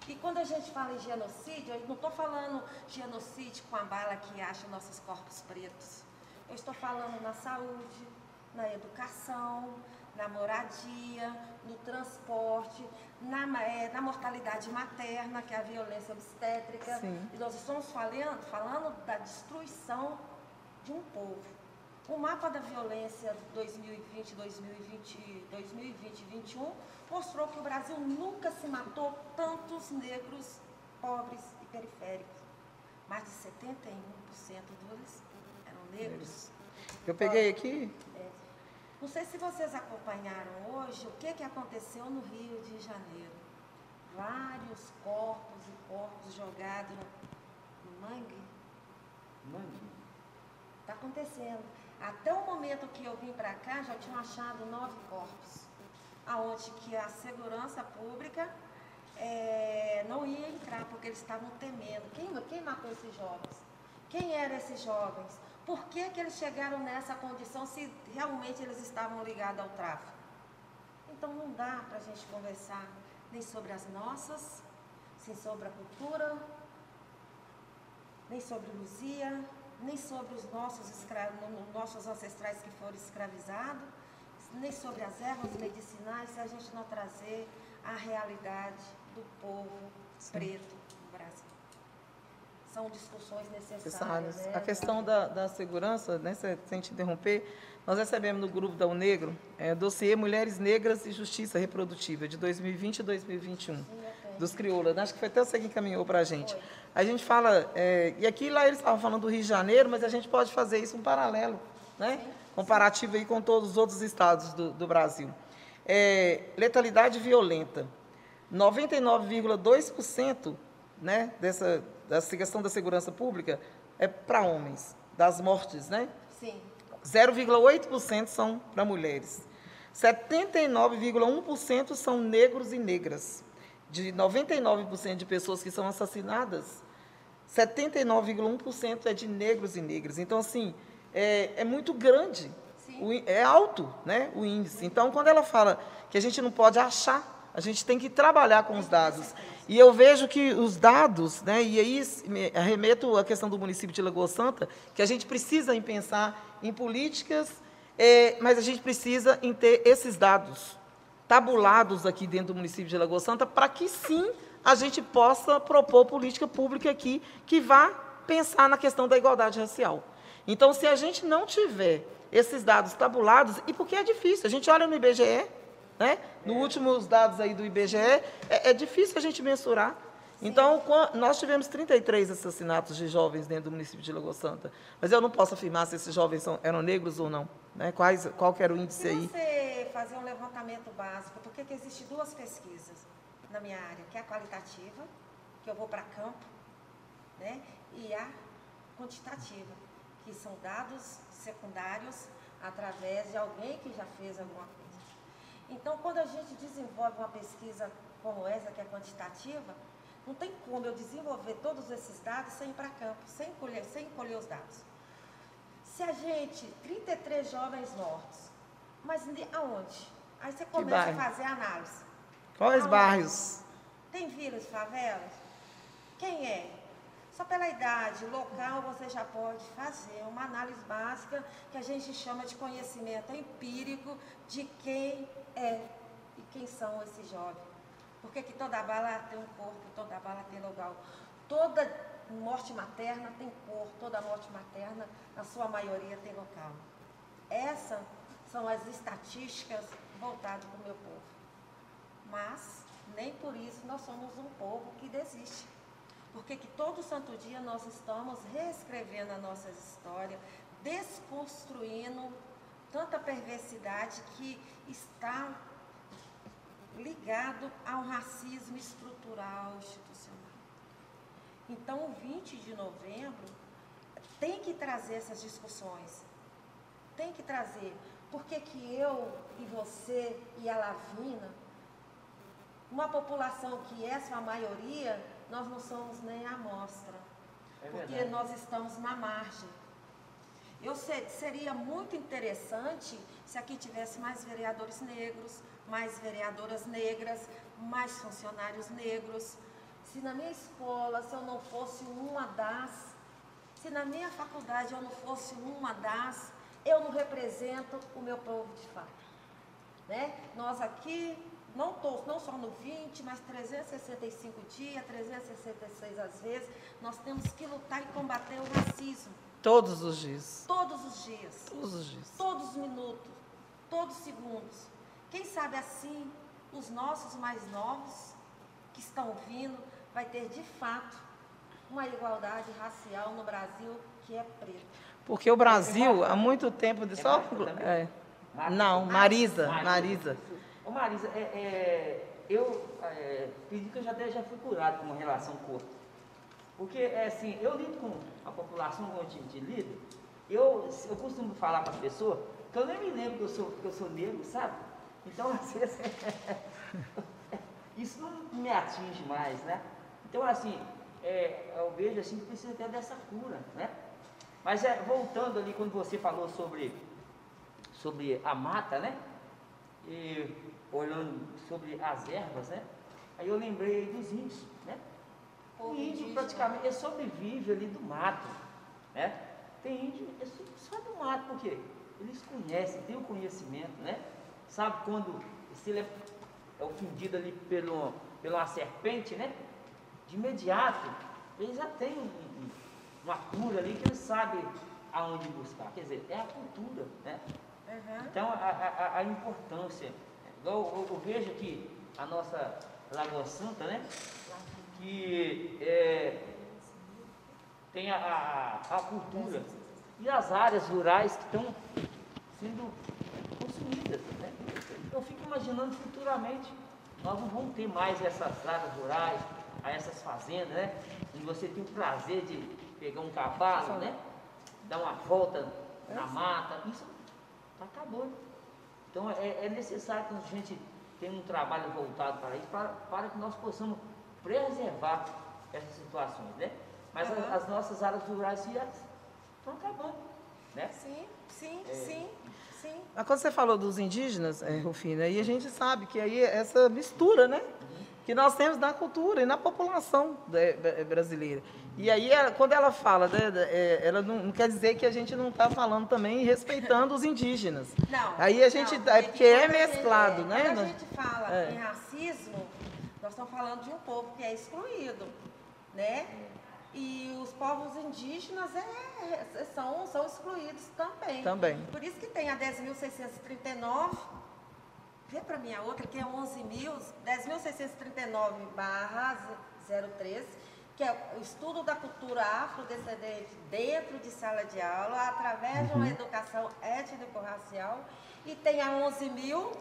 E quando a gente fala em genocídio, eu não estou falando genocídio com a bala que acha nossos corpos pretos. Eu estou falando na saúde, na educação, na moradia, no transporte, na, eh, na mortalidade materna, que é a violência obstétrica.
Sim.
E nós estamos falando, falando da destruição de um povo. O mapa da violência 2020, 2020, 2020 e 2021 mostrou que o Brasil nunca se matou tantos negros pobres e periféricos. Mais de 71% deles eram negros.
Eu peguei aqui,
Não sei se vocês acompanharam hoje o que, que aconteceu no Rio de Janeiro. Vários corpos e corpos jogados no, no mangue.
Mãe,
Está acontecendo. Até o momento que eu vim para cá, já tinham achado nove corpos. Aonde que a segurança pública eh, não ia entrar, porque eles estavam temendo. Quem, quem matou esses jovens? Quem eram esses jovens? Por que, que eles chegaram nessa condição se realmente eles estavam ligados ao tráfico? Então não dá para a gente conversar nem sobre as nossas, nem sobre a cultura, nem sobre Luzia, nem sobre os nossos, escra... no- nossos ancestrais que foram escravizados, nem sobre as ervas medicinais, se a gente não trazer a realidade do povo preto no Brasil. São discussões necessárias. Né?
A questão da, da segurança, né, se- sem te interromper, nós recebemos no grupo da Unegro é, dossiê Mulheres Negras e Justiça Reprodutiva, de 2020 e 2021, dos crioulas. Acho que foi até você que encaminhou para a gente. A gente fala, é, e aqui lá eles estavam falando do Rio de Janeiro, mas a gente pode fazer isso um paralelo, né? comparativo aí com todos os outros estados do, do Brasil. É, letalidade violenta. 99,2% né, dessa, dessa questão da segurança pública é para homens, das mortes, né?
Sim.
0,8% são para mulheres. 79,1% são negros e negras. De 99% de pessoas que são assassinadas, 79,1% é de negros e negras. Então, assim, é, é muito grande, o, é alto né, o índice. Então, quando ela fala que a gente não pode achar, a gente tem que trabalhar com os dados. E eu vejo que os dados, né, e aí arremeto a questão do município de Lagoa Santa, que a gente precisa em pensar em políticas, é, mas a gente precisa em ter esses dados tabulados aqui dentro do município de Lagoa Santa, para que sim a gente possa propor política pública aqui que vá pensar na questão da igualdade racial. Então, se a gente não tiver esses dados tabulados, e porque é difícil, a gente olha no IBGE, né? Nos últimos dados aí do IBGE, é, é difícil a gente mensurar. Então, nós tivemos 33 assassinatos de jovens dentro do município de Lagoa Santa, mas eu não posso afirmar se esses jovens são, eram negros ou não. Né? Quais, qual que era o índice aí?
Se você fazer um levantamento básico, porque existem duas pesquisas na minha área, que é a qualitativa, que eu vou para campo, né? e a quantitativa, que são dados secundários através de alguém que já fez alguma coisa. Então, quando a gente desenvolve uma pesquisa como essa, que é quantitativa, não tem como eu desenvolver todos esses dados sem ir para campo, sem colher, sem colher os dados. Se a gente, 33 jovens mortos, mas aonde? Aí você começa a fazer análise.
Quais aonde? bairros?
Tem vírus, favelas? Quem é? Só pela idade, local, você já pode fazer uma análise básica que a gente chama de conhecimento empírico de quem é e quem são esses jovens. Porque que toda bala tem um corpo, toda bala tem local. Toda morte materna tem cor, toda morte materna, na sua maioria, tem local. Essas são as estatísticas voltadas para o meu povo. Mas, nem por isso nós somos um povo que desiste. Porque que todo santo dia nós estamos reescrevendo a nossa história, desconstruindo tanta perversidade que está ligado ao racismo estrutural institucional. Então, o 20 de novembro tem que trazer essas discussões. Tem que trazer. Por que, que eu e você e a Lavina, uma população que é sua maioria, nós não somos nem a amostra. É porque nós estamos na margem. Eu sei, seria muito interessante se aqui tivesse mais vereadores negros, mais vereadoras negras, mais funcionários negros. Se na minha escola, se eu não fosse uma das, se na minha faculdade eu não fosse uma das, eu não represento o meu povo de fato. Né? Nós aqui não, tô, não só no 20, mas 365 dias, 366 às vezes, nós temos que lutar e combater o racismo.
Todos os dias.
Todos os dias.
Todos os dias.
Todos os minutos. Todos os segundos. Quem sabe assim, os nossos mais novos, que estão vindo, vai ter de fato uma igualdade racial no Brasil que é preto.
Porque o Brasil, há muito tempo... De... Só... É. Não, Marisa. Marisa.
Ô Marisa, é, é, eu é, pedi que eu já, já fui curado com uma relação corpo. Porque, é assim, eu lido com a população como eu te lido, eu, eu costumo falar para a pessoa que eu nem me lembro que eu sou, que eu sou negro, sabe? Então, às vezes, isso não me atinge mais, né? Então, assim, é, eu vejo assim que precisa até dessa cura, né? Mas é, voltando ali, quando você falou sobre, sobre a mata, né? E olhando sobre as ervas, né? Aí eu lembrei dos índios, né? O índio praticamente ele sobrevive ali do mato, né? Tem índio é só do mato, porque eles conhecem, têm o conhecimento, né? Sabe quando se ele é, é ofendido ali pelo, pela serpente, né? De imediato, ele já tem um, uma cura ali que ele sabe aonde buscar. Quer dizer, é a cultura, né? Uhum. Então, a, a, a importância eu, eu, vejo que a nossa Lagoa Santa, né? Que é, tem a, a, a, cultura e as áreas rurais que estão sendo consumidas. Né? Eu fico imaginando futuramente nós não vamos ter mais essas áreas rurais, essas fazendas, né? E você tem o prazer de pegar um cavalo, né? Dar uma volta na mata, isso está acabando. Então é, é necessário que a gente tenha um trabalho voltado para isso, para, para que nós possamos preservar essas situações, né? Mas
Uhum.
as, as nossas áreas rurais estão acabando, né?
Sim, sim,
É.
sim, sim.
Mas quando você falou dos indígenas, é, Rufina, aí a gente sabe que aí é essa mistura, né? Que nós temos na cultura e na população né, bra- brasileira. E aí, ela- quando ela fala, né, é, ela não, não quer dizer que a gente não está falando também e respeitando os indígenas.
Não.
Aí a gente
não,
dá- é porque é
gente-
mesclado,
é,
né?
Quando a gente fala
É.
em racismo, nós estamos falando de um povo que é excluído, né? E os povos indígenas é- é- são, são excluídos também.
Também.
Por isso que tem a 10.639, vê para mim a outra, que é 11.000, 10.639 barra 03, que é o estudo da cultura afrodescendente dentro de sala de aula, através de uma educação étnico-racial. E tem a 11.000,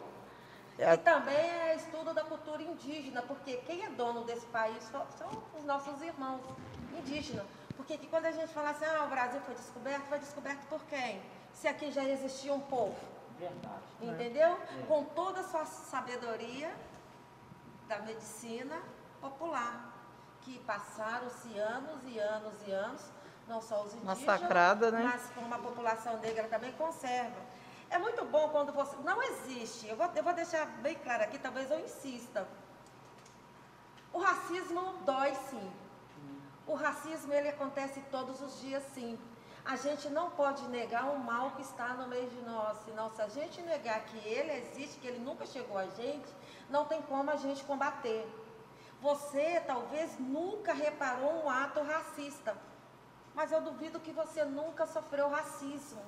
É.
que também é estudo da cultura indígena, porque quem é dono desse país são os nossos irmãos indígenas. Porque que quando a gente fala assim, ah, o Brasil foi descoberto, foi descoberto por quem? Se aqui já existia um povo.
Verdade.
Entendeu? Com toda a sua sabedoria da medicina popular, que passaram-se anos e anos e anos, não só os indígenas,
Massacrada, né?
mas como a população negra também conserva. É muito bom quando você. Não existe, eu vou, eu vou deixar bem claro aqui, talvez eu insista. O racismo dói sim. O racismo ele acontece todos os dias sim. A gente não pode negar o mal que está no meio de nós, senão se a gente negar que ele existe, que ele nunca chegou a gente, não tem como a gente combater. Você talvez nunca reparou um ato racista, mas eu duvido que você nunca sofreu racismo.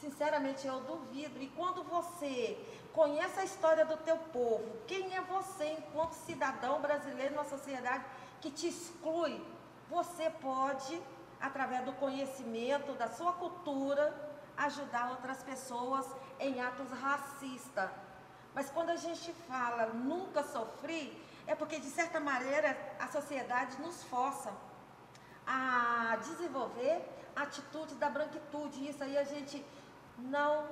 Sinceramente, eu duvido. E quando você conhece a história do teu povo, quem é você enquanto cidadão brasileiro na sociedade que te exclui, você pode, através do conhecimento da sua cultura, ajudar outras pessoas em atos racistas. Mas quando a gente fala nunca sofri, é porque de certa maneira a sociedade nos força a desenvolver a atitude da branquitude. Isso aí a gente não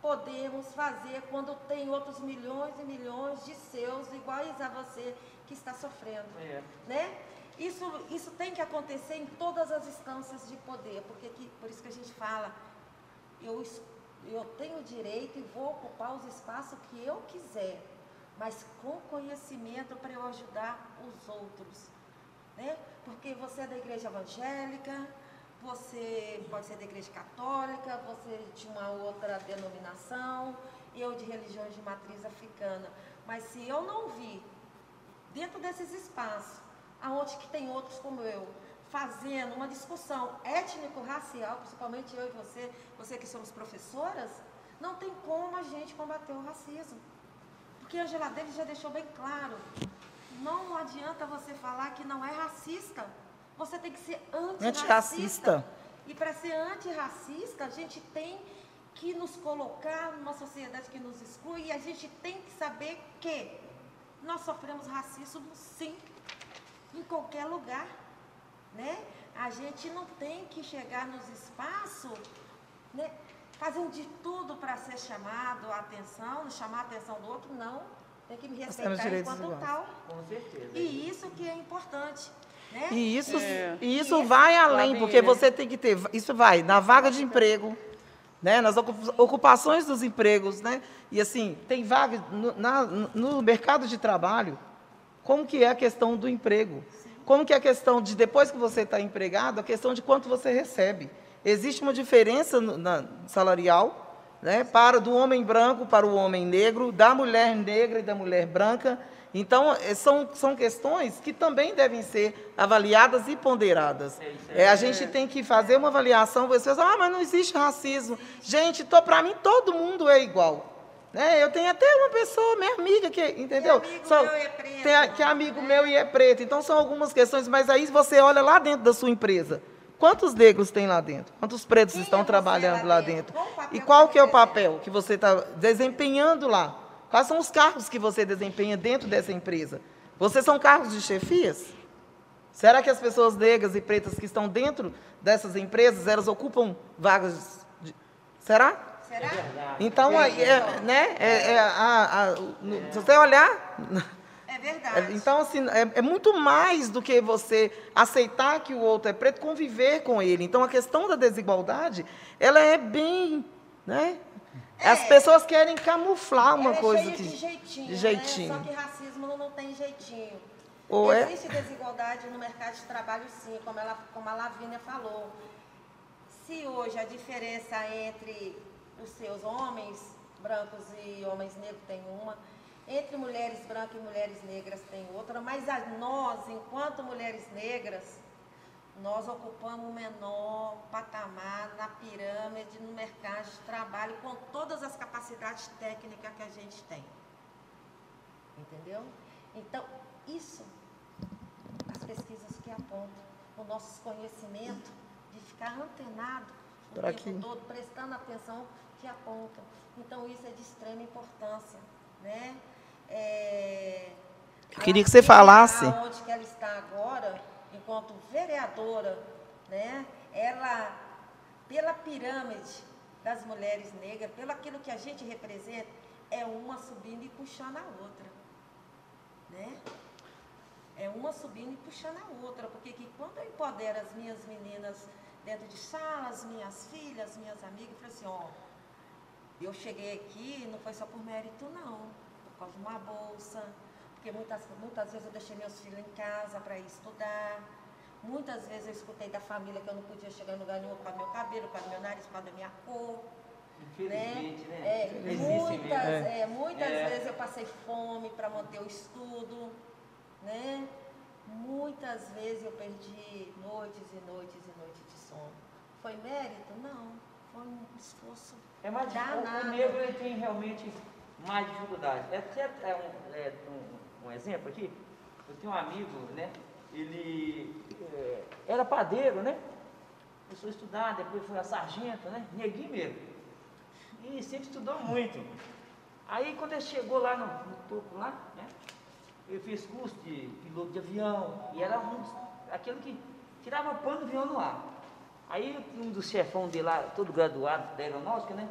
podemos fazer quando tem outros milhões e milhões de seus iguais a você que está sofrendo,
É.
né? Isso, isso tem que acontecer em todas as instâncias de poder, porque que, por isso que a gente fala, eu, eu tenho o direito e vou ocupar os espaços que eu quiser, mas com conhecimento para eu ajudar os outros né? Porque você é da igreja evangélica, você pode ser da igreja católica, você de uma outra denominação, eu de religiões de matriz africana. Mas se eu não vi dentro desses espaços, aonde que tem outros como eu, fazendo uma discussão étnico-racial, principalmente eu e você, você que somos professoras, não tem como a gente combater o racismo. Porque a Angela Davis já deixou bem claro, não adianta você falar que não é racista. Você tem que ser antirracista.
Antirracista.
E para ser antirracista, a gente tem que nos colocar numa sociedade que nos exclui e a gente tem que saber que nós sofremos racismo sim, em qualquer lugar. Né? A gente não tem que chegar nos espaços né, fazendo de tudo para ser chamado a atenção, chamar a atenção do outro, não. Tem que me respeitar enquanto
iguais.
tal.
Com certeza.
E isso que é importante. Né?
E isso,
É.
e isso
E
vai além, porque
ele.
você tem que ter, isso vai na vaga de emprego, né, nas ocu- ocupações dos empregos, né, e assim, tem vaga no, na- no mercado de trabalho, como que é a questão do emprego? Como que é a questão de, depois que você está empregado, a questão de quanto você recebe? Existe uma diferença no- na- salarial, né, para do homem branco para o homem negro, da mulher negra e da mulher branca. Então, eh, são, são questões que também devem ser avaliadas e ponderadas.
É.
É, a gente tem que fazer uma avaliação, você fala, ah, mas não existe racismo. Gente, para mim todo mundo é igual. Né? Eu tenho até uma pessoa, minha amiga, que, entendeu?
amigo
São-
meu e é preto.
tem que é amigo meu e é preto. Então são algumas questões, mas aí você olha lá dentro da sua empresa. Quantos negros tem lá dentro? Quantos pretos
Quem é
estão
você
trabalhando
lá
lá
dentro?
dentro?
Qual o papel
E qual que é o papel que você está desempenhando lá? Quais são os cargos que você desempenha dentro dessa empresa? Vocês são cargos de chefias? Será que as pessoas negras e pretas que estão dentro dessas empresas, elas ocupam vagas? De... Será?
Será?
Então, aí, é, né? É, é, a, a, no, se você olhar,
É verdade.
então assim, é, é muito mais do que você aceitar que o outro é preto, conviver com ele. Então, a questão da desigualdade, ela é bem, né? As
É.
pessoas querem camuflar uma
Ela é
coisa
cheia
que
de jeitinho,
de jeitinho.
Né? Só que racismo não, tem jeitinho.
Ou é-
Existe desigualdade no mercado de trabalho, sim, como, ela, como a Lavínia falou. Se hoje a diferença entre os seus homens brancos e homens negros tem uma, entre mulheres brancas e mulheres negras tem outra, mas a nós, enquanto mulheres negras, nós ocupamos o menor patamar na pirâmide no mercado de trabalho com todas as capacidades técnicas que a gente tem. Entendeu? Então, isso, as pesquisas que apontam, o nosso conhecimento de ficar antenado o
Pra
tempo todo, prestando atenção, que apontam. Então, isso é de extrema importância, né? É,
Eu queria que você falasse.
Onde que ela está agora, enquanto vereadora, né? Ela, pela pirâmide das mulheres negras, pelo aquilo que a gente representa, é uma subindo e puxando a outra, né? É uma subindo e puxando a outra, porque que quando eu empodero as minhas meninas dentro de sala, as minhas filhas, minhas amigas, eu falei assim, ó, eu cheguei aqui, não foi só por mérito, não. Por causa de uma bolsa. Porque muitas, muitas vezes eu deixei meus filhos em casa para ir estudar. Muitas vezes eu escutei da família que eu não podia chegar em lugar nenhum por causa do meu cabelo, por causa do meu nariz, por causa da minha cor.
Infelizmente, né?
É,
Infelizmente
muitas,
mesmo.
é, muitas
É.
vezes eu passei fome para manter o estudo, né? Muitas vezes eu perdi noites e noites e noites de sono. Foi mérito? Não. Foi um esforço
É mais difícil. O
danado.
negro ele tem realmente mais dificuldade. É, até é um, é um, um exemplo aqui. Eu tenho um amigo, né? Ele é, era padeiro, né? Começou a estudar, depois foi a sargento, né? Neguinho mesmo. E sempre estudou muito. Aí quando ele chegou lá no, no topo lá, né? Ele fez curso de piloto de avião e era um aquele que tirava pano do avião no ar. Aí um dos chefão dele lá, todo graduado da aeronáutica, né?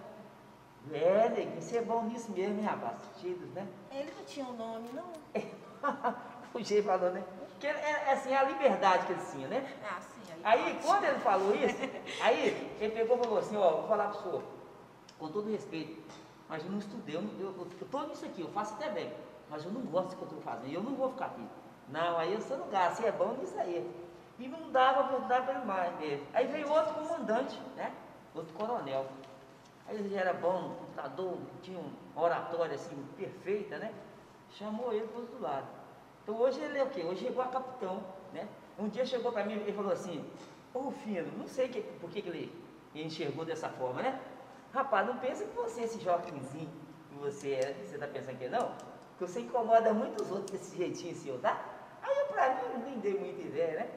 É, neguinho, você é bom nisso mesmo, hein, rapaz? Tidos, né?
Ele não tinha um nome, não.
o jeito falou, né? Que é, é assim, é a liberdade que ele tinha, né?
Ah, sim.
Aí, quando ele falou isso, aí ele pegou e falou assim, ó, vou falar pro senhor, com todo respeito, mas eu não estudei, eu, não- eu, eu, eu tô nisso aqui, eu faço até bem, mas eu não gosto do que eu estou fazendo, eu não vou ficar aqui. Não, aí você não gasta, você é bom nisso aí. E não dava, não dava para ele mais mesmo. Aí veio outro comandante, né? Outro coronel. Ele era bom, computador, tinha uma oratória assim perfeita, né? Chamou ele para o outro lado. Então hoje ele é o quê? Hoje chegou a capitão, né? Um dia chegou para mim e falou assim, ô Fino, não sei que, por que, que ele enxergou dessa forma, né? Rapaz, não pensa que você, esse jovenzinho que você é, você está pensando que não? Que você incomoda muitos outros desse jeitinho seu, tá? Aí eu, pra mim, nem dei muita ideia, né?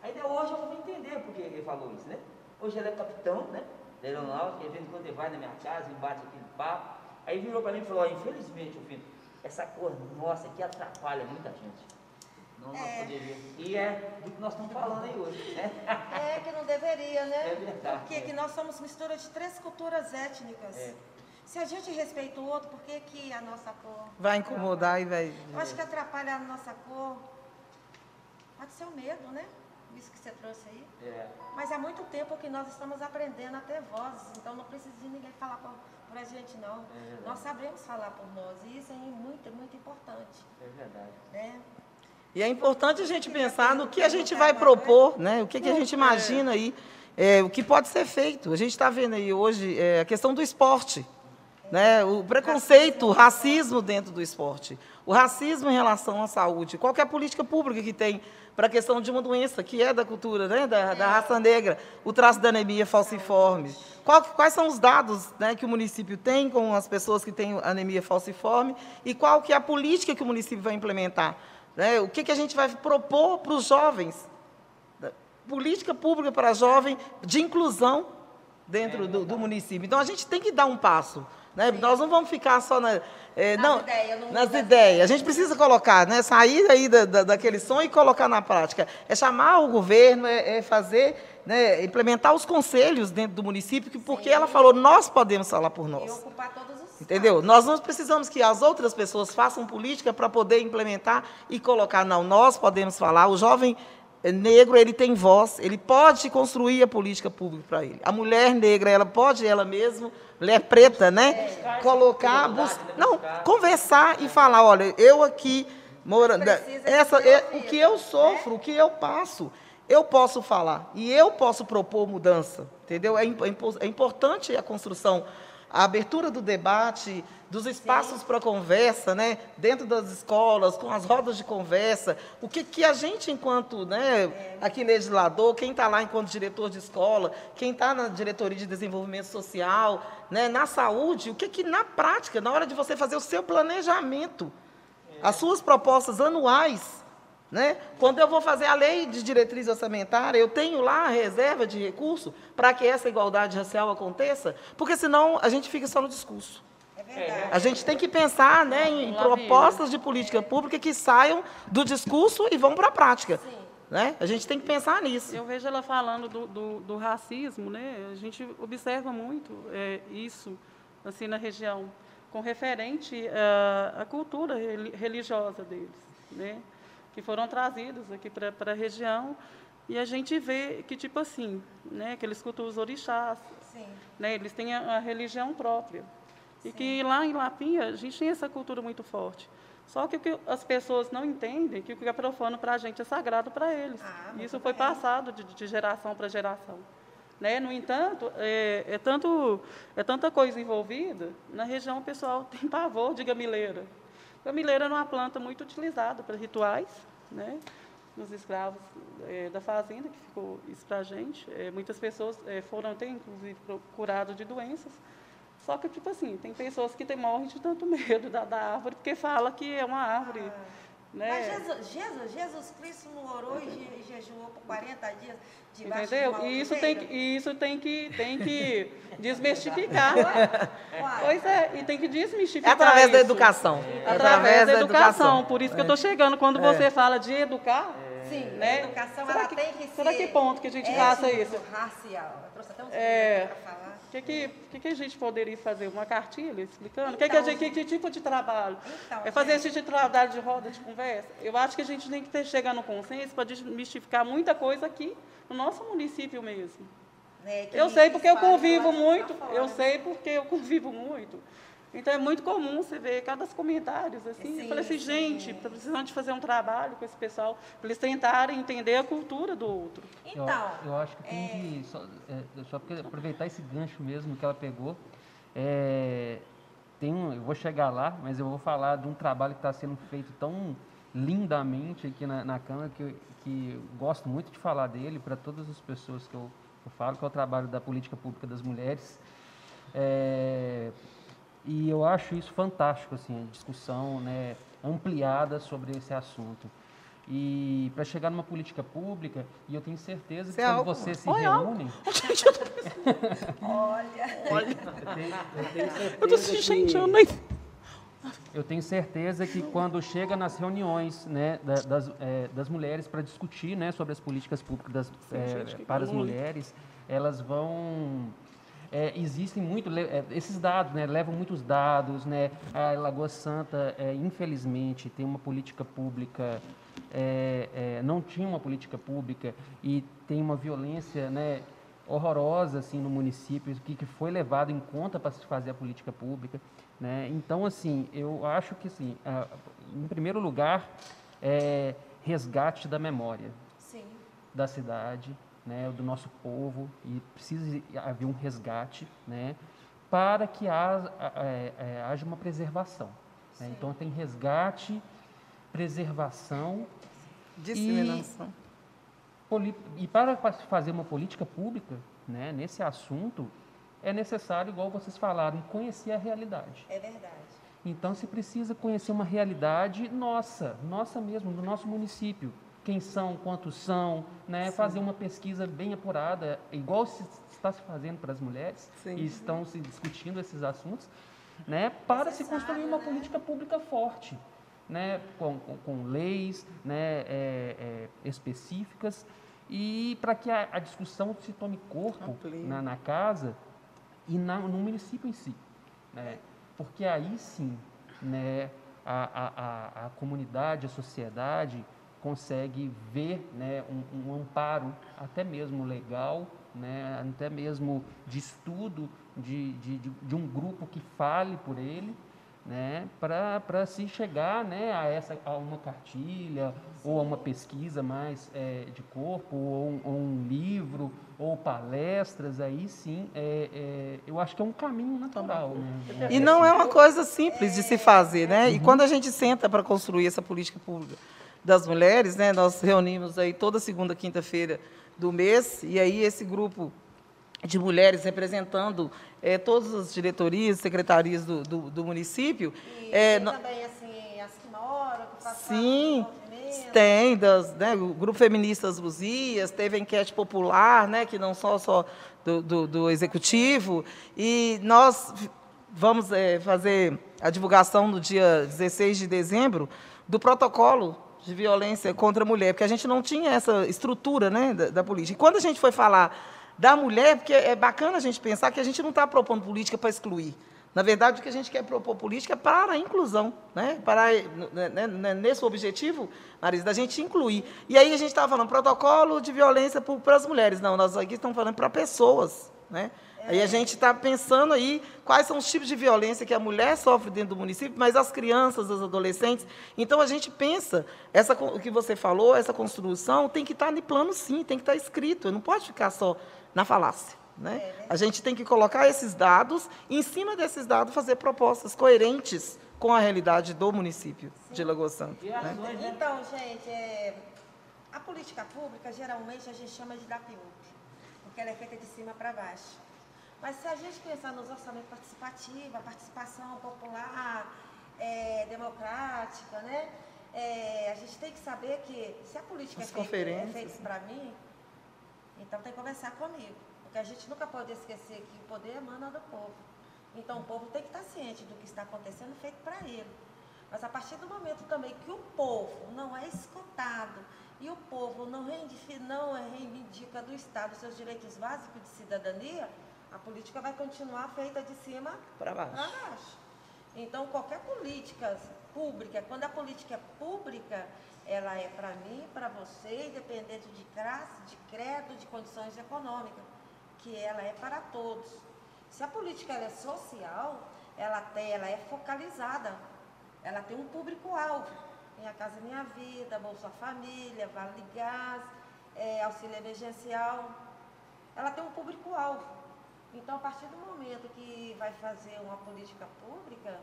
Daí hoje eu vou entender porque ele falou isso, né? Hoje ele é capitão, né? Da aeronáutica, de vez em quando ele vai na minha casa e bate aquele papo. Aí virou para mim e falou, infelizmente, ô filho, essa cor nossa aqui atrapalha muita gente. Não
É.
poderíamos. E é do que nós estamos falando aí hoje, né?
É que não deveria, né?
É verdade,
Porque
é.
que nós somos mistura de três culturas étnicas.
É.
Se a gente respeita o outro, por que, que a nossa cor.
vai incomodar e vai.
Eu acho que atrapalha a nossa cor. Pode ser o medo, né? Isso que você trouxe aí.
É.
Mas há muito tempo que nós estamos aprendendo a ter vozes, então não precisa de ninguém falar por, por a gente, não.
É
nós sabemos falar por nós, e isso é muito, muito importante,
É verdade.
né?
E é importante a gente pensar no que a gente vai propor, né? O que, que a gente imagina aí, é, o que pode ser feito. A gente está vendo aí hoje é, a questão do esporte, né? O preconceito, o racismo dentro do esporte, o racismo em relação à saúde. Qual que é a política pública que tem para a questão de uma doença que é da cultura, né? Da, da raça negra, o traço da anemia falciforme. Qual- quais são os dados né, que o município tem com as pessoas que têm anemia falciforme e qual que é a política que o município vai implementar? né? O que, que a gente vai propor para os jovens? Política pública para jovem de inclusão dentro do, do município. Então, a gente tem que dar um passo. Né? Nós não vamos ficar só na, é,
Nas
não,
ideias, mundo
nas ideias. A gente precisa colocar, né? sair aí da, da- daquele sonho e colocar na prática. É chamar o governo, é, é fazer, né, implementar os conselhos dentro do município, que- porque ela falou, nós podemos falar por
E
nós.
ocupar todos os
Entendeu? Nós não precisamos que as outras pessoas façam política para poder implementar e colocar. Não, nós podemos falar. O jovem negro, ele tem voz, ele pode construir a política pública para ele. A mulher negra, ela pode ela mesma, mulher preta, né? Colocar, bus- não, conversar e falar, olha, eu aqui morando, essa é, o que eu sofro, o que eu passo, eu posso falar e eu posso propor mudança, entendeu? É, é é importante a construção, a abertura do debate, dos espaços para conversa, né? Dentro das escolas, com as rodas de conversa, o que, que a gente, enquanto, né, aqui legislador, quem está lá enquanto diretor de escola, quem está na diretoria de desenvolvimento social, né, na saúde, o que que na prática, na hora de você fazer o seu planejamento, as suas propostas anuais, né? Quando eu vou fazer a lei de diretriz orçamentária, eu tenho lá a reserva de recurso para que essa igualdade racial aconteça, porque senão a gente fica só no discurso.
É.
A gente tem que pensar né, em propostas de política pública que saiam do discurso e vão para a prática. Né? A gente tem que pensar nisso.
Eu vejo ela falando do, do, do racismo, né? A gente observa muito é, isso assim na região, com referente à, à cultura reli- religiosa deles, né? Que foram trazidos aqui para a região e a gente vê que tipo assim, né? Que eles cultuam os orixás,
Sim.
né? Eles têm a, a religião própria. E que lá em Lapinha a gente tem essa cultura muito forte. Só que que as pessoas não entendem que o que é profano para a gente é sagrado para eles.
Ah,
Isso foi
bem.
passado de, de geração para geração. Né? No entanto, é, é, tanto, é tanta coisa envolvida, na região o pessoal tem pavor de gamileira. Gamileira era uma planta muito utilizada para rituais, né? nos escravos é, da fazenda, que ficou isso para a gente. É, muitas pessoas é, foram até, inclusive, curadas de doenças. Só que, tipo assim, tem pessoas que morrem de tanto medo da, da árvore, porque fala que é uma árvore.
Mas
Né?
Jesus, Jesus, Jesus Cristo não orou e je- jejuou por 40 dias debaixo de
Entendeu?
uma
E isso tem que, isso tem que, tem que desmistificar. Pois é, e tem que
É
desmistificar
através da
isso.
educação. É
Através da educação. Por isso que eu estou chegando. Quando
É.
você fala de educar,
Sim,
né?
a educação
Será
ela
que-
tem que ser...
será que ponto que a gente faça isso?
Racial. Eu trouxe até uns
É.
para falar.
O que, que, que, que a gente poderia fazer? Uma cartilha explicando? que, que, a
Então,
gente, que, que tipo de trabalho?
Então,
é fazer
gente.
esse tipo de trabalho de roda de conversa? Eu acho que a gente tem que ter, chegar no consenso para desmistificar muita coisa aqui no nosso município mesmo.
né, que
Eu sei porque eu convivo muito, eu sei porque eu convivo muito. Então é muito comum você ver cada comentários assim. eu
Sim,
falei assim,
sim.
gente, tá precisando de fazer um trabalho com esse pessoal, para eles tentarem entender a cultura do outro.
Eu,
Então,
eu acho que tem que, só, é, só porque aproveitar esse gancho mesmo que ela pegou, é, tem um, eu vou chegar lá, mas eu vou falar de um trabalho que está sendo feito tão lindamente aqui na, na Câmara, que, eu- que eu gosto muito de falar dele para todas as pessoas que eu, eu falo, que é o trabalho da política pública das mulheres. É, e eu acho isso fantástico, assim, a discussão né, ampliada sobre esse assunto. E para chegar numa política pública, e eu tenho certeza que
é
quando
álcool,
você se
Olha, álcool.
reúne.
olha,
Eu tenho, eu tenho certeza
Eu tô assim,
que-
gente, eu nem.
eu tenho certeza que quando chega nas reuniões né, da- das, eh, das mulheres para discutir né, sobre as políticas públicas das,
que
para as mulheres, elas vão. Eh, existem muito eh, esses dados, né, levam muitos dados, né? A Lagoa Santa, eh, infelizmente, tem uma política pública, eh, eh, não tinha uma política pública e tem uma violência, né, horrorosa assim no município que, que foi levado em conta para se fazer a política pública né então assim eu acho que assim ah, em primeiro lugar é resgate da memória
sim.
da cidade né do nosso povo e precisa haver um resgate né para que haja, é, haja uma preservação né? então tem resgate preservação
Disseminação.
Poli- E para fa- fazer uma política pública né, nesse assunto, é necessário, igual vocês falaram, conhecer a realidade.
É verdade.
Então, se precisa conhecer uma realidade nossa, nossa mesmo, do nosso município. Quem são, quantos são, né? fazer uma pesquisa bem apurada, igual se está se fazendo para as mulheres,
Sim.
e estão se discutindo esses assuntos, né, para se construir uma política pública forte, né, com, com, com leis né, é, é, específicas e para que a, a, discussão se tome corpo na, na, casa e na, no município em si. Né, porque aí sim né, a, a, a, comunidade, a sociedade consegue ver né, um, um amparo, até mesmo legal, né, até mesmo de estudo de, de, de um grupo que fale por ele, né, para se chegar né, a, essa, a uma cartilha ou a uma pesquisa mais é, de corpo, ou um, ou um, livro, ou palestras, aí sim, é, é, eu acho que é um caminho natural. Né?
E não é uma coisa simples de se fazer, né? E quando a gente senta para construir essa política pública das mulheres, né, nós reunimos aí toda segunda, quinta-feira do mês, e aí esse grupo de mulheres representando é, todas as diretorias, secretarias do, do, do município.
E é, tem também, assim, as que moram, que
Sim, tem, das, né, o Grupo Feministas Luzias, teve a enquete popular, né, que não só, só do, do, do Executivo, e nós vamos é, fazer a divulgação no dia 16 de dezembro do protocolo de violência contra a mulher, porque a gente não tinha essa estrutura né, da, da política. E quando a gente foi falar da mulher, porque é bacana a gente pensar que a gente não está propondo política para excluir. Na verdade, o que a gente quer propor política é para a inclusão, né? para né, né, né, nesse objetivo, Marisa, da gente incluir. E aí a gente estava falando protocolo de violência para as mulheres. Não, nós aqui estamos falando para pessoas. Né? Aí a gente está pensando aí quais são os tipos de violência que a mulher sofre dentro do município, mas as crianças, as adolescentes. Então a gente pensa, essa, o que você falou, essa construção tem que estar tá no plano sim, tem que estar tá escrito, não pode ficar só na falácia. Né? É, a gente tem que colocar esses dados e, em cima desses dados, fazer propostas coerentes com a realidade do município sim. de Lagoa Santa. Né?
Então, gente, é, a política pública, geralmente, a gente chama de DAPIUP, porque ela é feita de cima para baixo. Mas se a gente pensar nos orçamentos participativos, a participação popular, é, democrática, né? É, a gente tem que saber que se a política As é feita, é feita para mim, então tem que conversar comigo. Porque a gente nunca pode esquecer que o poder emana do povo. Então o povo tem que estar ciente do que está acontecendo feito para ele. Mas a partir do momento também que o povo não é escutado e o povo não reivindica, não reivindica do Estado seus direitos básicos de cidadania, a política vai continuar feita de cima
para baixo.
baixo. Então, qualquer política pública, quando a política é pública, ela é para mim, para você, independente de classe, de credo, de condições econômicas, que ela é para todos. Se a política é social, ela, tem, ela é focalizada, ela tem um público-alvo. Minha Casa Minha Vida, Bolsa Família, Vale Gás, é, auxílio emergencial. Ela tem um público-alvo. Então, a partir do momento que vai fazer uma política pública,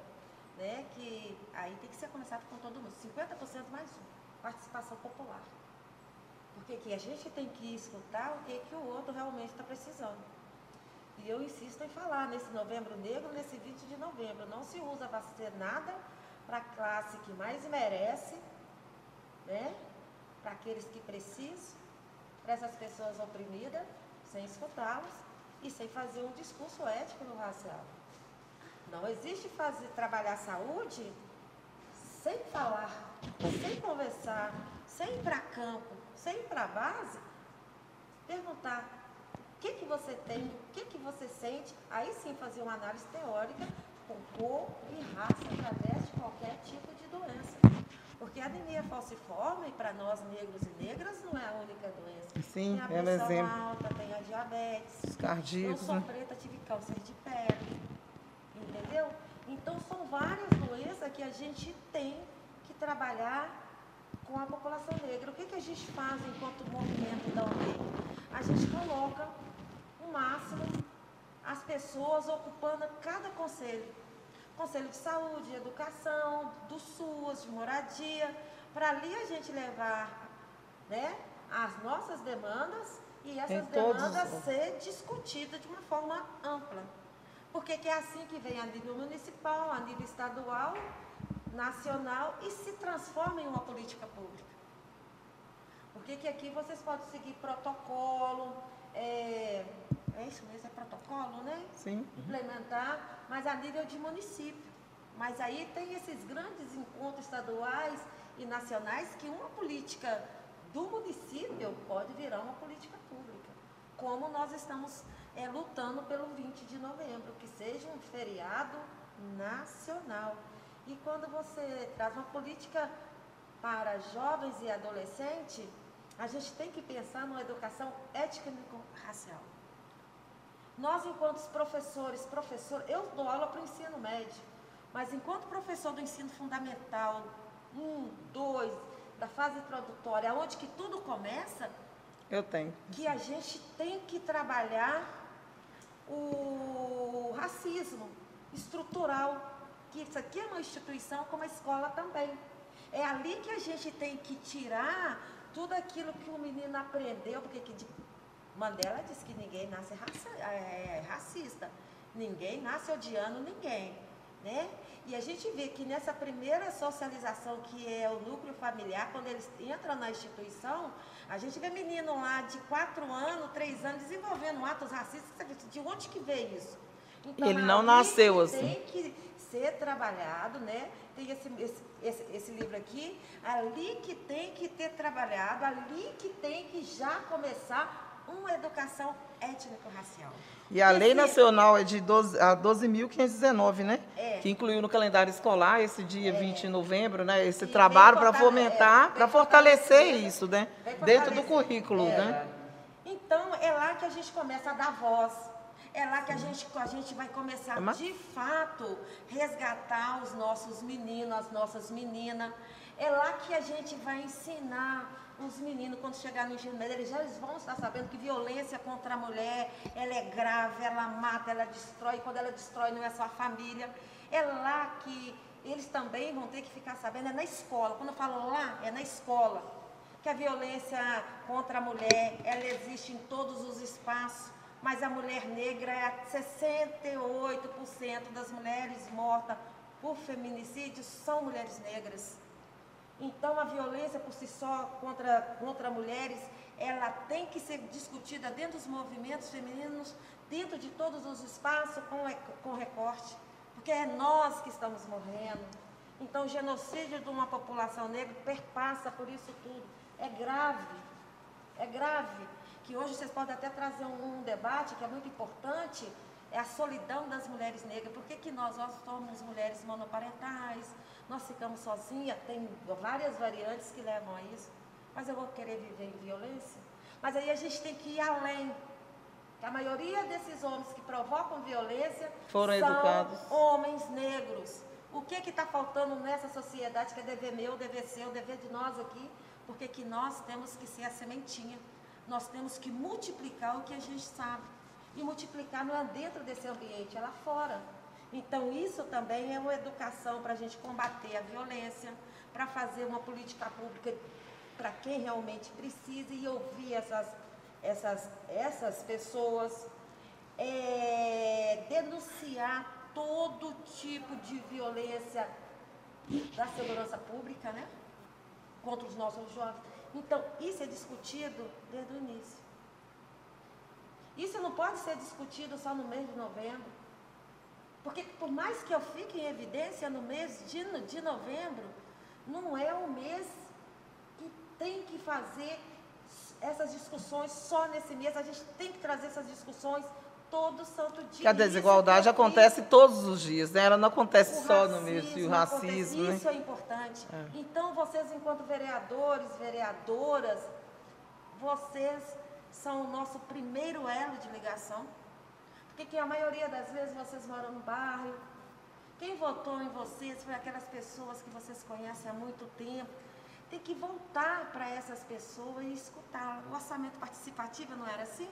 né, que aí tem que ser começado com todo mundo, 50% mais um, participação popular. Porque aqui a gente tem que escutar o que, que o outro realmente está precisando. E eu insisto em falar, nesse novembro negro, nesse 20 de novembro, não se usa vacinada para a classe que mais merece, né? para aqueles que precisam, para essas pessoas oprimidas, sem escutá-las e sem fazer um discurso ético no racial. Não existe fazer, trabalhar saúde sem falar, sem conversar, sem ir para campo, sem ir para a base, perguntar o que, que você tem, o que, que você sente, aí sim fazer uma análise teórica com cor e raça através de qualquer tipo de doença. Porque a anemia falciforme, para nós negros e negras, não é a única doença.
Sim,
tem a
é um exemplo.
alta, tem a diabetes.
Os cardíacos.
Eu sou
né?
preta, tive câncer de pele. Entendeu? Então, são várias doenças que a gente tem que trabalhar com a população negra. O que, que a gente faz enquanto movimento da ONG? A gente coloca o máximo as pessoas ocupando cada conselho Conselho de Saúde, Educação, do SUAS, de moradia, para ali a gente levar né, as nossas demandas e essas demandas todos... ser discutidas de uma forma ampla. Porque que é assim que vem a nível municipal, a nível estadual, nacional e se transforma em uma política pública. Porque que aqui vocês podem seguir protocolo, é, é isso mesmo, é protocolo, né?
Sim.
Implementar, mas a nível de município. Mas aí tem esses grandes encontros estaduais e nacionais que uma política do município pode virar uma política pública. Como nós estamos é, lutando pelo 20 de novembro, que seja um feriado nacional. E quando você traz uma política para jovens e adolescentes, a gente tem que pensar numa educação étnico-racial. Nós, enquanto professores, professor, eu dou aula para o ensino médio, mas enquanto professor do ensino fundamental, um, dois, da fase introdutória, onde que tudo começa,
Eu tenho.
que a gente tem que trabalhar o racismo estrutural, que isso aqui é uma instituição como a escola também. É ali que a gente tem que tirar tudo aquilo que o menino aprendeu, porque que de- Mandela disse que ninguém nasce raça- é, racista, ninguém nasce odiando ninguém, né? E a gente vê que nessa primeira socialização, que é o núcleo familiar, quando eles entram na instituição, a gente vê menino lá de 4 anos, 3 anos, desenvolvendo atos racistas. De onde que veio isso? Então,
ele não nasceu assim.
Tem que ser trabalhado, né? Tem esse, esse, esse, esse livro aqui, ali que tem que ter trabalhado, ali que tem que já começar uma educação étnico-racial.
E a Lei Nacional é de 12 a 12.519, né?
É.
Que incluiu no calendário escolar esse dia 20 de novembro, né? Esse
Que
trabalho para fomentar,
é,
para fortalecer
fortalecer,
isso, né? Dentro do currículo,
É.
né?
Então, é lá que a gente começa a dar voz. É lá que a gente, a gente vai começar,
É
de fato, resgatar os nossos meninos, as nossas meninas. É lá que a gente vai ensinar os meninos, quando chegar no médio, eles já vão estar sabendo que violência contra a mulher, ela é grave, ela mata, ela destrói. Quando ela destrói, não é só a família. É lá que eles também vão ter que ficar sabendo, é na escola. Quando eu falo lá, é na escola que a violência contra a mulher, ela existe em todos os espaços, mas a mulher negra é 68% das mulheres mortas por feminicídio são mulheres negras. Então a violência por si só contra, contra mulheres, ela tem que ser discutida dentro dos movimentos femininos, dentro de todos os espaços com, com recorte, porque é nós que estamos morrendo. Então o genocídio de uma população negra perpassa por isso tudo. É grave, é grave. Que hoje vocês podem até trazer um, um debate que é muito importante, é a solidão das mulheres negras. Por que, que nós, nós somos mulheres monoparentais, nós ficamos sozinhas, tem várias variantes que levam a isso. Mas eu vou querer viver em violência? Mas aí a gente tem que ir além. A maioria desses homens que provocam violência
Foram
são
educados.
homens negros. O que está faltando nessa sociedade que é dever meu, dever seu, dever de nós aqui? Porque que nós temos que ser a sementinha. Nós temos que multiplicar o que a gente sabe. E multiplicar não é dentro desse ambiente, é lá fora. Então, isso também é uma educação para a gente combater a violência, para fazer uma política pública para quem realmente precisa e ouvir essas, essas, essas pessoas, é, denunciar todo tipo de violência da segurança pública, né? Contra os nossos jovens. Então, isso é discutido desde o início. Isso não pode ser discutido só no mês de novembro. Porque por mais que eu fique em evidência no mês de, de novembro, não é o mês que tem que fazer essas discussões só nesse mês. A gente tem que trazer essas discussões todo santo dia.
Que a
é
desigualdade
eu
acontece todos os dias, né? Ela não acontece
O
só no mês e o racismo, né?
Isso é importante. Então, vocês, enquanto vereadores, vereadoras, vocês são o nosso primeiro elo de ligação. Porque que a maioria das vezes vocês moram no bairro. Quem votou em vocês foi aquelas pessoas que vocês conhecem há muito tempo. Tem que voltar para essas pessoas e escutar. O orçamento participativo não era assim?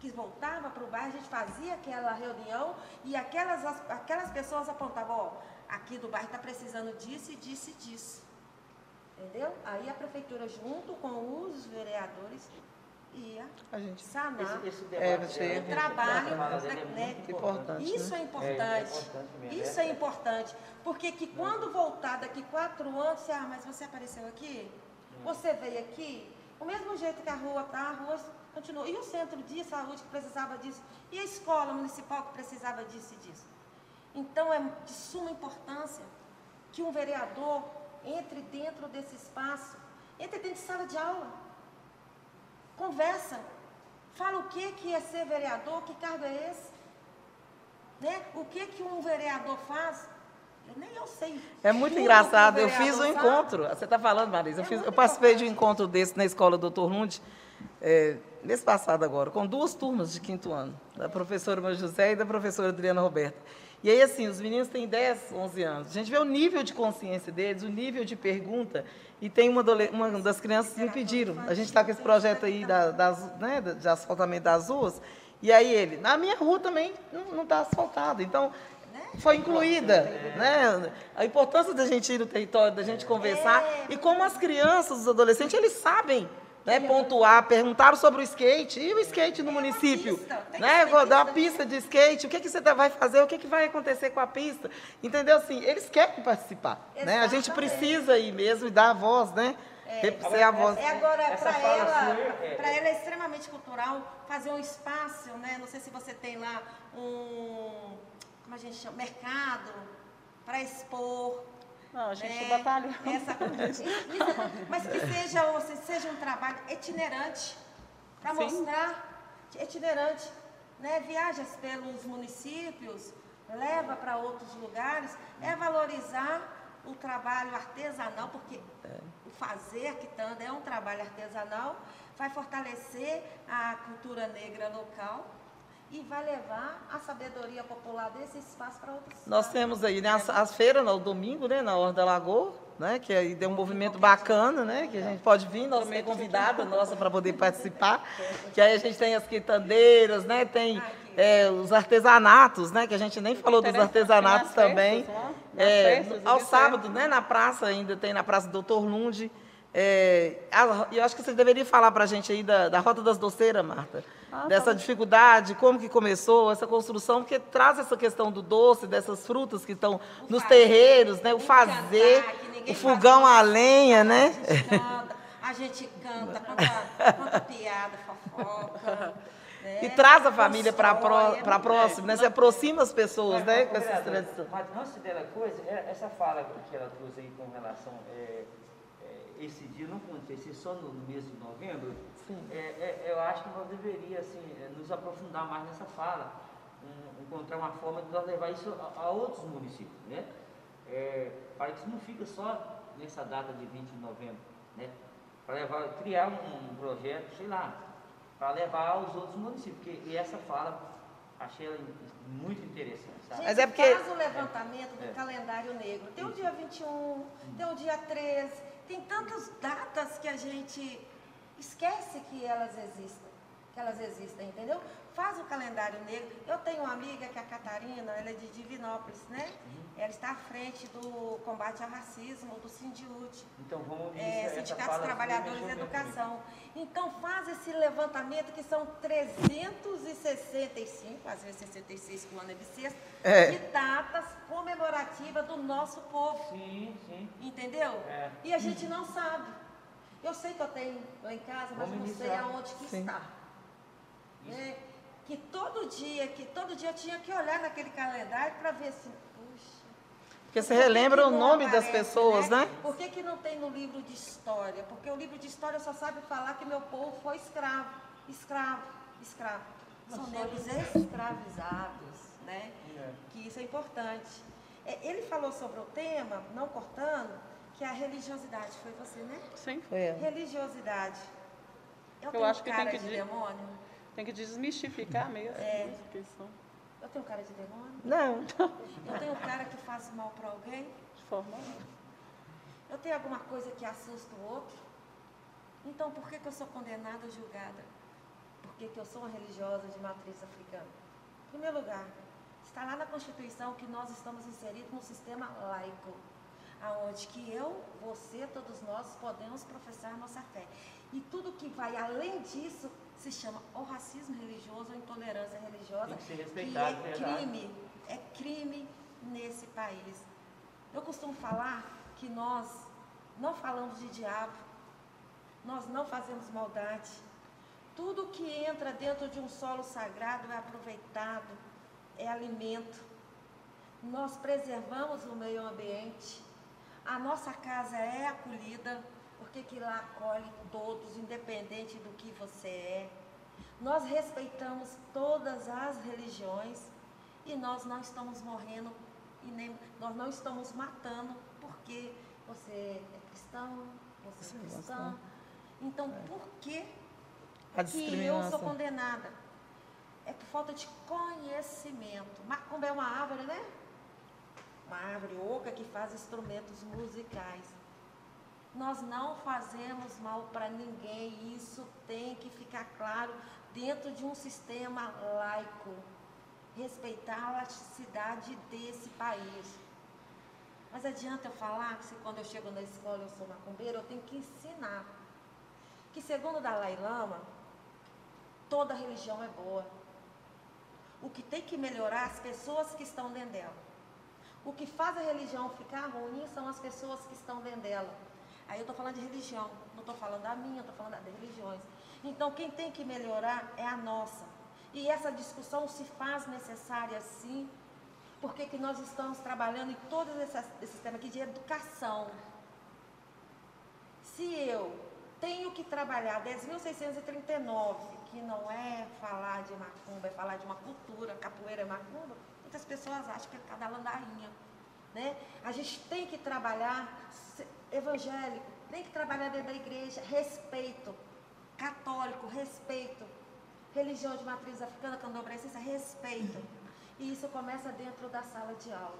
que voltava para o bairro, a gente fazia aquela reunião e aquelas, aquelas pessoas apontavam, ó, aqui do bairro está precisando disso e disso e disso. Entendeu? Aí a prefeitura, junto com os vereadores, ia
A gente
sanar
Esse, esse
É, você-
o trabalho,
é
né?
muito
Importante,
Isso é
É, é
importante.
importante mesmo,
Isso
é.
é importante. Porque que quando voltar daqui quatro anos, você, ah, mas você apareceu aqui? Você veio aqui? O mesmo jeito que a rua tá, a rua Continuou. E o centro de saúde que precisava disso? E a escola municipal que precisava disso e disso? Então, é de suma importância que um vereador entre dentro desse espaço, entre dentro de sala de aula, conversa, fala o que, que é ser vereador, que cargo é esse, né? o que, que um vereador faz, eu nem eu sei.
É muito engraçado. Eu fiz um
sabe.
encontro. Você está falando, Marisa? Eu,
É
fiz- eu participei de um
importante.
encontro desse na escola Doutor Lunde, é, mês passado agora, com duas turmas de quinto ano, da professora Maria José e da professora Adriana Roberta. E aí, assim, os meninos têm 10, 11 anos. A gente vê o nível de consciência deles, o nível de pergunta. E tem uma, uma das crianças me pediram. A gente está com esse projeto aí da- das, né, de asfaltamento das ruas. E aí ele, na minha rua também não está asfaltado. Então, foi incluída, né? A importância da gente ir no território, da gente conversar e como as crianças, os adolescentes, eles sabem, né, pontuar, perguntaram sobre o skate e o skate no município,
pista,
né? Vou dar uma
pista,
pista de skate, o que que você tá- vai fazer, o que que vai acontecer com a pista, entendeu? Assim, eles querem participar, né? A gente precisa ir mesmo e dar a voz, né? Ser a voz.
É agora, para ela,
sua é-
para ela é extremamente cultural fazer um espaço, né? Não sei se você tem lá um, como a gente chama, mercado para expor.
Não, a gente
né?
batalha.
Essa, mas que seja, ou se- seja um trabalho itinerante, para mostrar, itinerante, né? Viajas pelos municípios, leva para outros lugares, é valorizar o trabalho artesanal, porque o fazer quitanda é um trabalho artesanal, vai fortalecer a cultura negra local e vai levar a sabedoria popular desse espaço para outros
Nós temos aí né, as, as feiras no domingo, né, na Hora da Lagoa, né, que aí tem um movimento bacana, né, que a gente pode vir, nós temos convidada nossa para poder participar, que aí a gente tem as quitandeiras, né, tem é, os artesanatos, né, que a gente nem falou dos artesanatos também.
festas, né?
É,
festas,
ao sábado, né, na praça ainda tem na Praça Doutor Lunde. É, a- eu acho que você deveria falar para a gente aí da, da Rota das Doceiras, Marta.
Ah,
dessa
tá.
dificuldade, como que começou essa construção, porque traz essa questão do doce, dessas frutas que estão nos
fazer,
terreiros, né? O
o
fazer,
cantar,
o fogão a lenha,
A
né?
gente canta, a gente canta, conta, conta piada, fofoca. né?
E traz a família para
é
próximo, né? Se aproxima as pessoas, né? Com essas tradições.
Mas antes dela coisa, é- essa fala que ela trouxe aí com relação é, esse dia não acontecer só no, no mês de novembro, é, é, eu acho que nós deveríamos assim, é, nos aprofundar mais nessa fala, um- encontrar uma forma de nós levar isso a, a outros municípios, né? É, para que isso não fica só nessa data de 20 de novembro, né? Para levar, criar um, um projeto, sei lá, para levar aos outros municípios, porque e essa fala achei ela muito interessante, sabe?
Gente,
Mas é porque-
faz o levantamento do
É.
calendário negro. Tem o dia 21, tem o dia 13, tem tantas datas que a gente esquece que elas existem. Que elas existem, entendeu? Faz o calendário negro. Eu tenho uma amiga que é a Catarina, ela é de Divinópolis, né? Ela está à frente do combate ao racismo, do Sindiúte.
Então vamos unir
É,
essa
Sindicatos Trabalhadores da Educação. Então, faz esse levantamento, que são 365, às vezes 66, que o ano é bissexto,
É.
de datas comemorativas do nosso povo.
Sim, sim.
Entendeu?
É.
E a gente não sabe. Eu sei que eu tenho lá em casa, mas
Vamos
não sei
iniciar.
aonde que
Sim.
está. Né? Que todo dia, que todo dia eu tinha que olhar naquele calendário para ver assim, puxa.
Porque você relembra
que
o nome das
aparece,
pessoas, né?
Por que, que não tem no livro de história? Porque o livro de história só sabe falar que meu povo foi escravo, escravo, escravo. São negros escravizados, né?
É.
Que isso é importante. É, Ele falou sobre o tema, não cortando, que é a religiosidade. Foi você, né?
Sim,
Foi.
Religiosidade. Eu,
Eu
tenho
acho que tem
cara
que
de demônio?
Tem que desmistificar mesmo.
É. Eu tenho cara de demônio?
Não.
Eu tenho cara que faz mal para alguém?
de forma.
Eu tenho alguma coisa que assusta o outro? Então, por que, que eu sou condenada ou julgada? Por que, que eu sou uma religiosa de matriz africana? Em primeiro lugar, está lá na Constituição que nós estamos inseridos no sistema laico, aonde que eu, você, todos nós podemos professar nossa fé. E tudo que vai além disso se chama ou racismo religioso ou intolerância religiosa,
Tem que ser
que
respeitado,
é
verdade.
crime, é crime nesse país. Eu costumo falar que nós não falamos de diabo, nós não fazemos maldade, Tudo que entra dentro de um solo sagrado é aproveitado, é alimento. Nós preservamos o meio ambiente. A nossa casa é acolhida, porque que lá acolhe todos, independente do que você é. Nós respeitamos todas as religiões e nós não estamos morrendo e nem nós não estamos matando porque você é cristão, você é cristã. Então, por que, que eu sou condenada? É por falta de conhecimento. Macumba é uma árvore, né? Uma árvore oca que faz instrumentos musicais. Nós não fazemos mal para ninguém, isso tem que ficar claro dentro de um sistema laico. Respeitar a laicidade desse país. Mas adianta eu falar que se quando eu chego na escola eu sou macumbeira, eu tenho que ensinar. Que segundo o Dalai Lama, toda religião é boa. O que tem que melhorar as pessoas que estão dentro dela. O que faz a religião ficar ruim são as pessoas que estão dentro dela. Aí eu estou falando de religião, não estou falando da minha, estou falando das religiões. Então quem tem que melhorar é a nossa. E essa discussão se faz necessária sim porque que nós estamos trabalhando em todo esse, esse sistema aqui de educação. Se eu tenho que trabalhar 10.639, que não é falar de macumba, é falar de uma cultura, capoeira é macumba, muitas pessoas acham que é cada landainha. Né? A gente tem que trabalhar evangélico, tem que trabalhar dentro da igreja, respeito, católico, respeito, religião de matriz africana, candomblé, respeito. E isso começa dentro da sala de aula.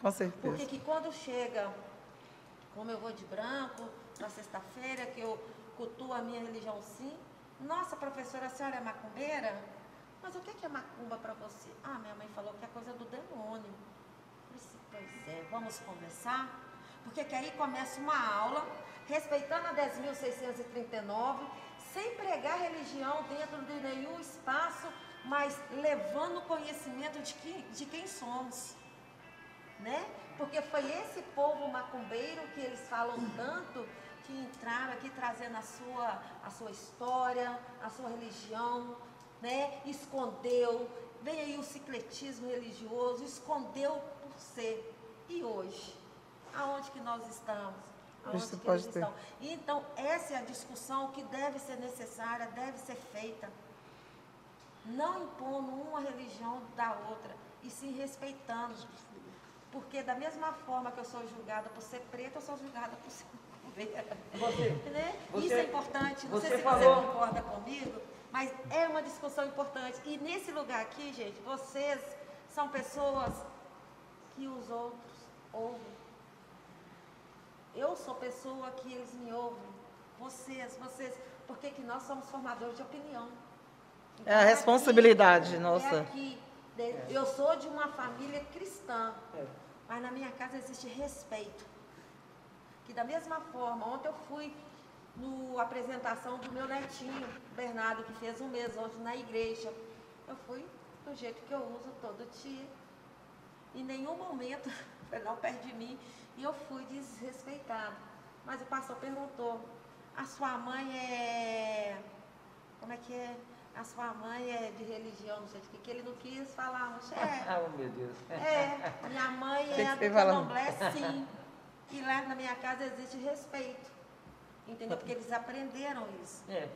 Com certeza.
Porque que quando chega, como eu vou de branco, na sexta-feira, que eu cultuo a minha religião sim, nossa, professora, a senhora é macumbeira? Mas o que é macumba para você? Ah, minha mãe falou que é coisa do demônio. Pois é, vamos conversar? Porque que aí começa uma aula, respeitando a 10.639, sem pregar religião dentro de nenhum espaço mas levando conhecimento de, de quem somos. Né? Porque foi esse povo macumbeiro que eles falam tanto que entraram aqui trazendo a sua, a sua história, a sua religião, né? escondeu, veio aí o cicletismo religioso, escondeu por ser. E hoje? Aonde que nós estamos? Aonde
Isso que eles ter. estão?
Então, essa é a discussão que deve ser necessária, deve ser feita não impondo uma religião da outra, e se respeitando. Porque da mesma forma que eu sou julgada por ser preta, eu sou julgada por ser você, né? você, Isso é importante. Não sei se falou... você concorda comigo, mas é uma discussão importante. E nesse lugar aqui, gente, vocês são pessoas que os outros ouvem. Eu sou pessoa que eles me ouvem. Vocês, vocês. Porque que nós somos formadores de opinião.
É a responsabilidade aqui, nossa. É
aqui, eu sou de uma família cristã, é. mas na minha casa existe respeito. Que da mesma forma, ontem eu fui na apresentação do meu netinho, Bernardo, que fez um mês hoje na igreja. Eu fui do jeito que eu uso todo dia. Em nenhum momento foi não perto de mim e eu fui desrespeitado. Mas o pastor perguntou, a sua mãe é. Como é que é? a sua mãe é de religião, não sei o que, que ele não quis falar, mas é.
Ah, oh, meu Deus.
É, minha mãe é do candomblé, sim. E lá na minha casa existe respeito. Entendeu? Porque eles aprenderam isso. É.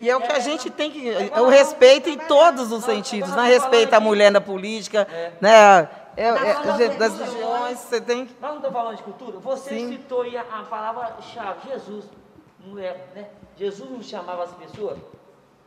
E é o que a gente tem que. É o respeito em todos os sentidos. Não é respeito à mulher na política, é. né? É, é, das religiões, você tem
que. Nós não estamos falando de cultura? Você Sim. citou aí a, a palavra-chave, Jesus. Mulher, né? Jesus não chamava as pessoas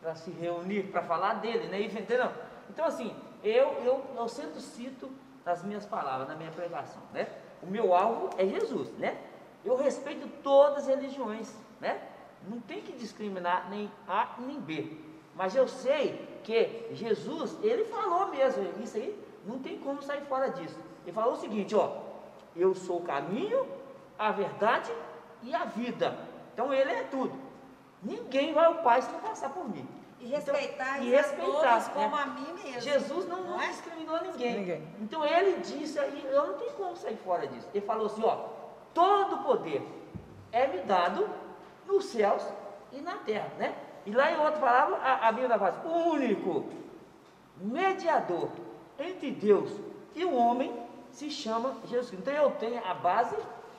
para se reunir, para falar dele, né? Entendeu? Então, assim, eu, eu, eu sempre cito as minhas palavras na minha pregação, né? O meu alvo é Jesus, né? Eu respeito todas as religiões, né? Não tem que discriminar nem A nem B. Mas eu sei que Jesus, ele falou mesmo, isso aí não tem como sair fora disso. Ele falou o seguinte, ó, eu sou o caminho, a verdade e a vida. Então ele é tudo. Ninguém vai ao Pai se não passar por mim.
E respeitar,
então, e respeitar
como né? a mim mesmo.
Jesus não, não é? discriminou ninguém. ninguém. Então ele disse aí, eu não tenho como sair fora disso. Ele falou assim, ó, todo poder é me dado nos céus e na terra, né? E lá em outra palavra, a, a Bíblia fala, o único mediador entre Deus e o homem se chama Jesus Cristo. Então eu tenho a base,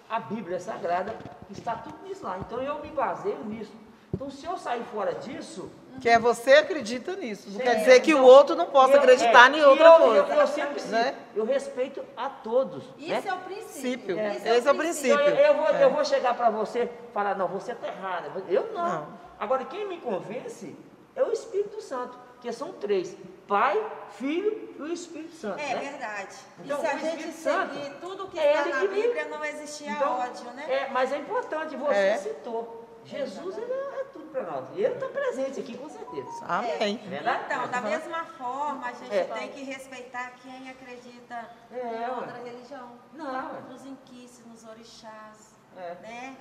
a Bíblia Sagrada, que está tudo nisso lá. Então eu me baseio nisso. Então se eu sair fora disso,
Que é você acredita nisso. Não quer dizer que o
então,
outro não possa
eu-
acreditar
é,
em outra
eu,
coisa.
Eu, eu sempre
né?
eu respeito a todos.
Isso
né?
é o princípio.
Princípio.
Esse
Esse é o princípio.
Então, eu, eu vou,
É.
eu vou chegar para você e falar, não, você está errada. Eu não.
Não.
Agora, quem me convence é o Espírito Santo, que são três: Pai, Filho e o Espírito Santo.
É
né?
verdade.
Então,
e se a gente
Santo
seguir tudo que
é
está
ele
na
que me-
Bíblia, não existia
Então,
ódio, né?
É, mas é importante, você
É.
citou. Jesus, ele é, é tudo para nós. E ele está presente aqui, com certeza.
Amém.
É verdade?
Então, da mesma forma, a gente
É.
tem que respeitar quem acredita
É,
em outra religião.
Não.
Nos inquices, nos orixás,
É.
né?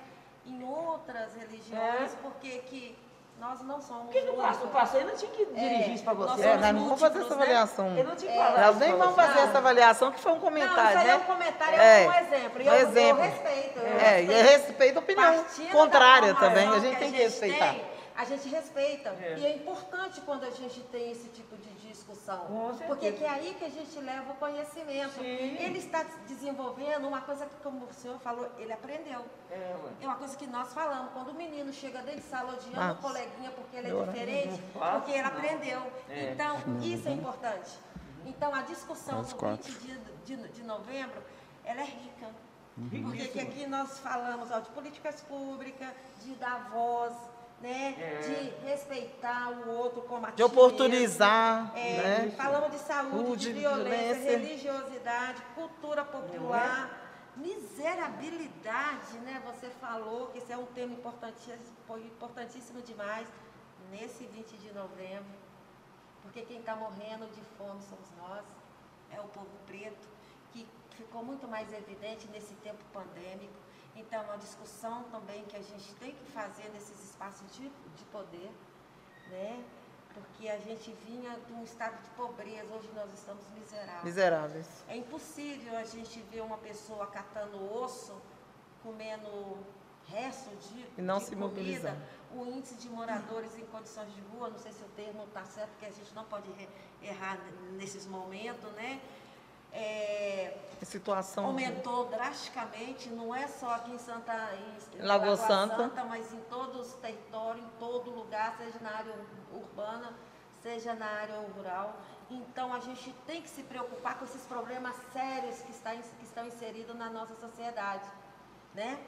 Em outras religiões,
É.
porque que nós não somos
Por que, que o pastor, o
únicos.
pastor ele não tinha que dirigir isso para
nós
você?
É, nós não vamos fazer essa
né?
avaliação.
Ele não tinha que
É.
falar
Nós nem vamos fazer essa avaliação, que foi um
Não,
comentário,
isso aí
né?
é um comentário,
É.
é um exemplo. E eu,
exemplo.
eu respeito. Eu
É, e
respeito.
respeito a opinião
Partindo
contrária também, a gente tem que respeitar.
tem, a gente respeita.
É.
E é importante quando a gente tem esse tipo de discussão.
Com certeza.
Porque que é aí que a gente leva o conhecimento.
Sim.
Ele está desenvolvendo uma coisa que, como o senhor falou, ele aprendeu.
É.
É uma coisa que nós falamos. Quando o menino chega dentro de sala odiando o coleguinha porque ele é diferente,
fácil,
porque ele
não.
aprendeu.
É.
Então, isso é importante. Então, a discussão
Às
do
quatro.
20 de, de, de novembro, ela é rica. Porque que
Riquíssimo.
aqui nós falamos ó, de políticas públicas, de dar voz, né?
É.
de respeitar o outro como
De oportunizar.
É,
né?
Falamos de saúde, de violência,
violência.
religiosidade, cultura popular, miserabilidade, né? Você falou que esse é um tema importantíssimo, importantíssimo demais nesse 20 de novembro, porque quem está morrendo de fome somos nós, é o povo preto, que ficou muito mais evidente nesse tempo pandêmico. Então, é uma discussão também que a gente tem que fazer nesses espaços de, de poder, né? Porque a gente vinha de um estado de pobreza, hoje nós estamos miseráveis.
Miseráveis.
É impossível a gente ver uma pessoa catando osso, comendo resto de,
E não
de
se
comida.
mobilizar.
O índice de moradores em condições de rua, não sei se o termo está certo, porque a gente não pode errar nesses momentos, né? É,
situação.
aumentou drasticamente, não é só aqui em Santa em,
Lagoa Santa.
mas em todos os territórios, em todo lugar, seja na área urbana, seja na área rural. Então a gente tem que se preocupar com esses problemas sérios que, está, que estão inseridos na nossa sociedade, né?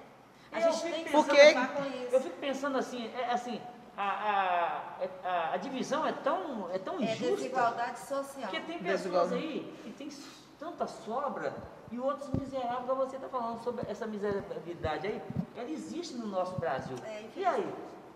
A
Eu
gente tem que se
Porque-
preocupar com
Eu fico pensando assim, é, assim, a, a, a, a divisão é tão, é tão
É
injusta.
desigualdade social.
Porque tem pessoas aí que tem tanta sobra e outros miseráveis, igual você está falando sobre essa miserabilidade aí, ela existe no nosso Brasil.
É,
e aí?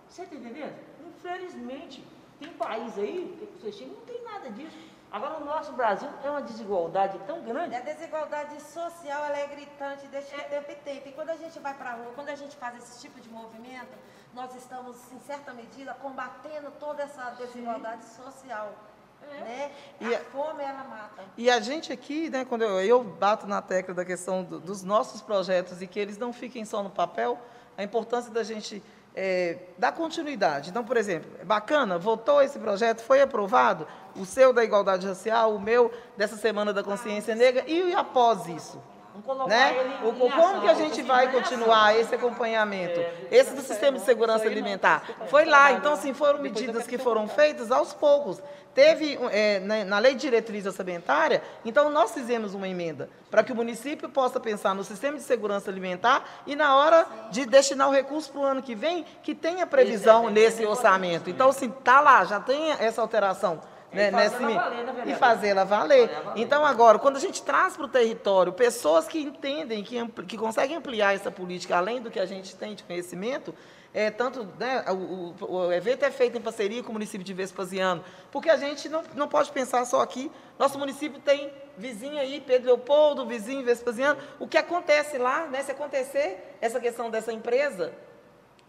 Você está entendendo? Infelizmente, tem país aí, que você chega, não tem nada disso. Agora, no nosso Brasil é uma desigualdade tão grande.
E a desigualdade social ela é gritante desde que tempo e tempo. E quando a gente vai para a rua, quando a gente faz esse tipo de movimento, nós estamos, em certa medida, combatendo toda essa desigualdade social. Né?
E
a
a-
fome, ela mata.
E a gente aqui, né, quando eu, eu bato na tecla da questão do- dos nossos projetos e que eles não fiquem só no papel, a importância da gente é, dar continuidade. Então, por exemplo, é bacana, votou esse projeto, foi aprovado, o seu da igualdade racial, o meu dessa Semana da Consciência Negra, e após isso? Né? O, como que a gente vai continuar esse acompanhamento?
É,
Esse do sistema de segurança alimentar. Foi lá, então assim, foram medidas que foram feitas aos poucos. Teve, é, na, na lei de diretriz orçamentária, então nós fizemos uma emenda para que o município possa pensar no sistema de segurança alimentar e na hora de destinar o recurso para o ano que vem, que tenha previsão
Esse é-
nesse
esse é
orçamento. Então, assim, tá lá, já tem essa alteração.
E
Né,
fazê-la
nesse,
valer, né,
e fazê-la valer. Então, agora, quando a gente traz para o território pessoas que entendem, que, que conseguem ampliar essa política além do que a gente tem de conhecimento, é, tanto né, o, o- o evento é feito em parceria com o município de Vespasiano, porque a gente não, não pode pensar só aqui. Nosso município tem vizinho aí, Pedro Leopoldo, vizinho Vespasiano. O que acontece lá, né, se acontecer essa questão dessa empresa,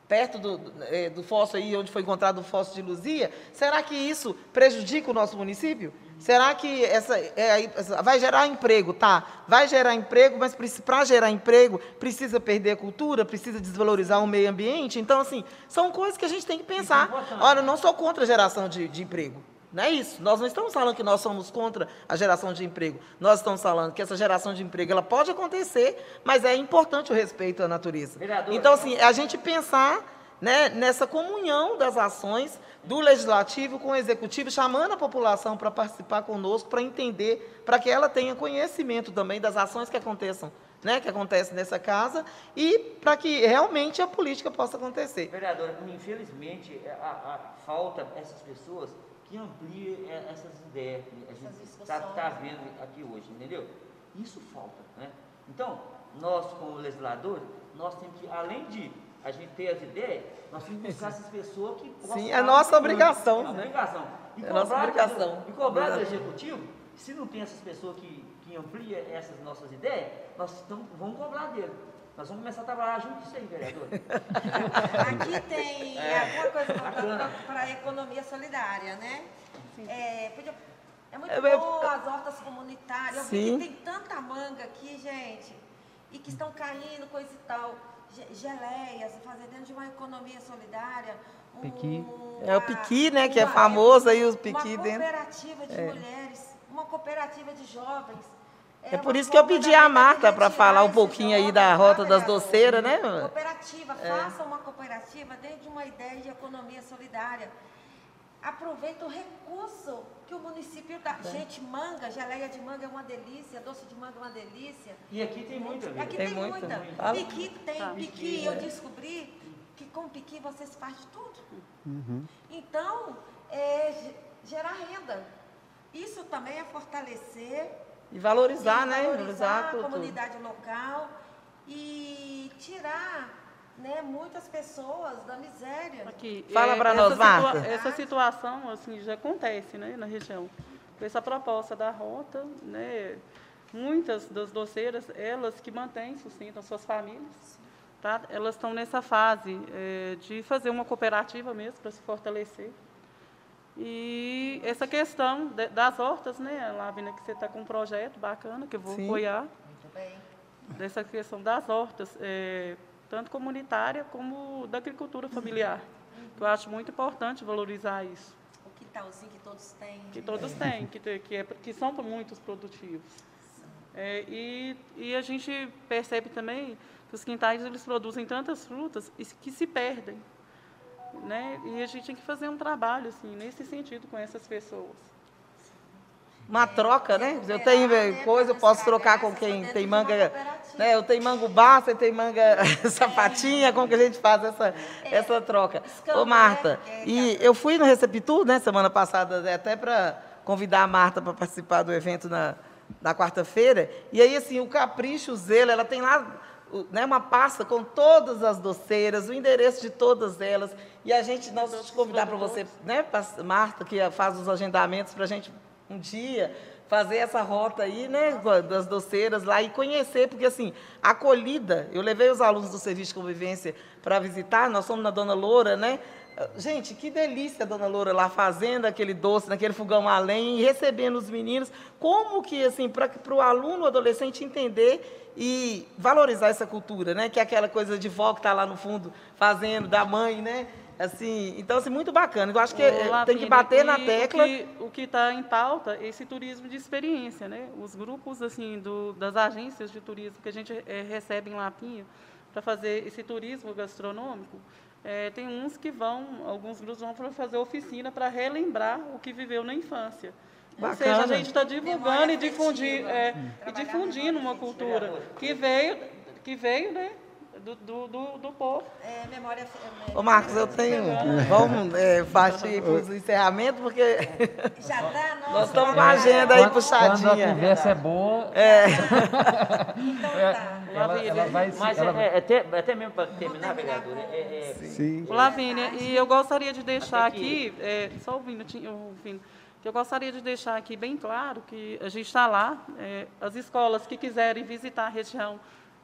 perto do, do, eh, do fósforo aí, onde foi encontrado o fósforo de Luzia, será que isso prejudica o nosso município? Será que essa, é, essa- vai gerar emprego? Tá, vai gerar emprego, mas para gerar emprego precisa perder a cultura, precisa desvalorizar o meio ambiente. Então, assim, são coisas que a gente tem que pensar. Olha, eu não sou contra a geração de, de emprego. Não é isso. Nós não estamos falando que nós somos contra a geração de emprego. Nós estamos falando que essa geração de emprego ela pode acontecer, mas é importante o respeito à natureza.
Vereadora,
Então, assim, é a gente pensar né, nessa comunhão das ações do legislativo com o executivo, chamando a população para participar conosco, para entender, para que ela tenha conhecimento também das ações que aconteçam, né, que acontecem nessa casa e para que realmente a política possa acontecer.
Vereadora, infelizmente, a, a- falta essas pessoas que ampliem é, essas ideias que a gente está
discussões.
vendo aqui hoje, entendeu? Isso falta, né? Então, nós, como legisladores, nós temos que, além de a gente ter as ideias, nós temos que buscar essas pessoas que possam
Sim, é nossa obrigação,
É
né?
obrigação. E
É nossa
cobrar do-
obrigação.
E cobrar do executivo, se não tem essas pessoas que, que ampliam essas nossas ideias, nós estamos, vamos cobrar dele. Nós vamos começar a trabalhar junto isso aí, vereador.
Aqui tem alguma coisa para a economia solidária, né? É, podia- é muito
É, eu-
bom as hortas comunitárias. Eu vi que tem tanta manga aqui, gente, e que estão caindo, coisa e tal. Ge- Geleias, fazer dentro de uma economia solidária. um-
Piqui.
É o piqui, né, que é
uma-
famoso aí, os piqui
Uma
dentro.
cooperativa de mulheres, uma cooperativa de jovens.
É por isso que eu pedi a Marta para falar um pouquinho aí da Rota das. Doceiras, né?
Cooperativa, faça uma cooperativa dentro de uma ideia de economia solidária. Aproveita o recurso que o município dá. Gente, manga, geleia de manga é uma delícia, doce de manga é uma delícia.
E aqui tem muita,
Aqui.
Tem
tem,
muita,
muita. Piqui tem,
Tá.
piqui, eu descobri que com piqui você se faz de tudo. Então, é ge- gerar renda. Isso também é fortalecer
E valorizar,
e
né?
valorizar
Valorizar
a
tudo.
comunidade local e tirar né, muitas pessoas da miséria.
Aqui,
Fala
é, essa
nós,
situa-
Marta.
Essa situação assim, já acontece né, na região. Com essa proposta da rota, né, muitas das doceiras, elas que mantêm, sustentam suas famílias, tá? elas estão nessa fase é, de fazer uma cooperativa mesmo para se fortalecer. E essa questão de- das hortas, né, Lavina, que você está com um projeto bacana, que eu vou
Sim.
apoiar,
Muito bem.
dessa questão das hortas, é, tanto comunitária como da agricultura familiar. que Eu acho muito importante valorizar isso,
O quintalzinho que todos têm.
que todos têm, que, que, é- que são muitos produtivos. É, e, e a gente percebe também que os quintais eles produzem tantas frutas que se perdem. Né? E a gente tem que fazer um trabalho assim, nesse sentido com essas pessoas.
Uma troca, né? Eu
recuperar,
tenho
né,
eh, coisa, eu posso trocar com quem tem manga. Né? Eu tenho mango bar, você tem manga sapatinha, como que a gente faz essa, essa troca? Ô, Marta,
né? É,
e eu fui no Receptur, né, semana passada, até para convidar a Marta para participar do evento na, na quarta-feira. E aí, assim, o Capricho, o Zelo, ela tem lá né, uma pasta com todas as doceiras, o endereço de todas elas. E a gente, nós vamos te convidar para você, né, Marta, que faz os agendamentos para a gente um dia fazer essa rota aí, né, das doceiras lá e conhecer, porque assim, acolhida, eu levei os alunos do Serviço de Convivência para visitar, nós fomos na Dona Loura, né? Gente, que delícia Dona Loura lá fazendo aquele doce, naquele fogão a lenha e recebendo os meninos. Como que, assim, para o aluno, o adolescente entender e valorizar essa cultura, né? Que é aquela coisa de vó que está lá no fundo fazendo, da mãe, né? Assim, então, assim, muito bacana. Eu acho que
Ô,
eh, tem que bater na tecla.
O que está em pauta é esse turismo de experiência, né? Os grupos assim do, das agências de turismo que a gente eh, recebe em Lapinha para fazer esse turismo gastronômico, eh, tem uns que vão, alguns grupos vão para fazer oficina para relembrar o que viveu na infância. Ou seja, a
Bacana.
gente está divulgando e difundir, é, e difundindo uma cultura que veio, que veio, né, do, do, do, do povo.
É, memória. é,
Ô, Marcos, eu tenho. Vamos é, partir para os encerramentos, porque
Já dá, nossa.
nós estamos com a agenda aí
Quando- Quando a
puxadinha.
conversa é boa,
Então tá.
ela, ela vai.
Mas
ela
é, é, até, até mesmo para terminar, vereadora, é, é,
Sim.
Lavínia, e eu gostaria de deixar aqui, é, só um minutinho, minuto, que eu gostaria de deixar aqui bem claro que a gente está lá, é, as escolas que quiserem visitar a região,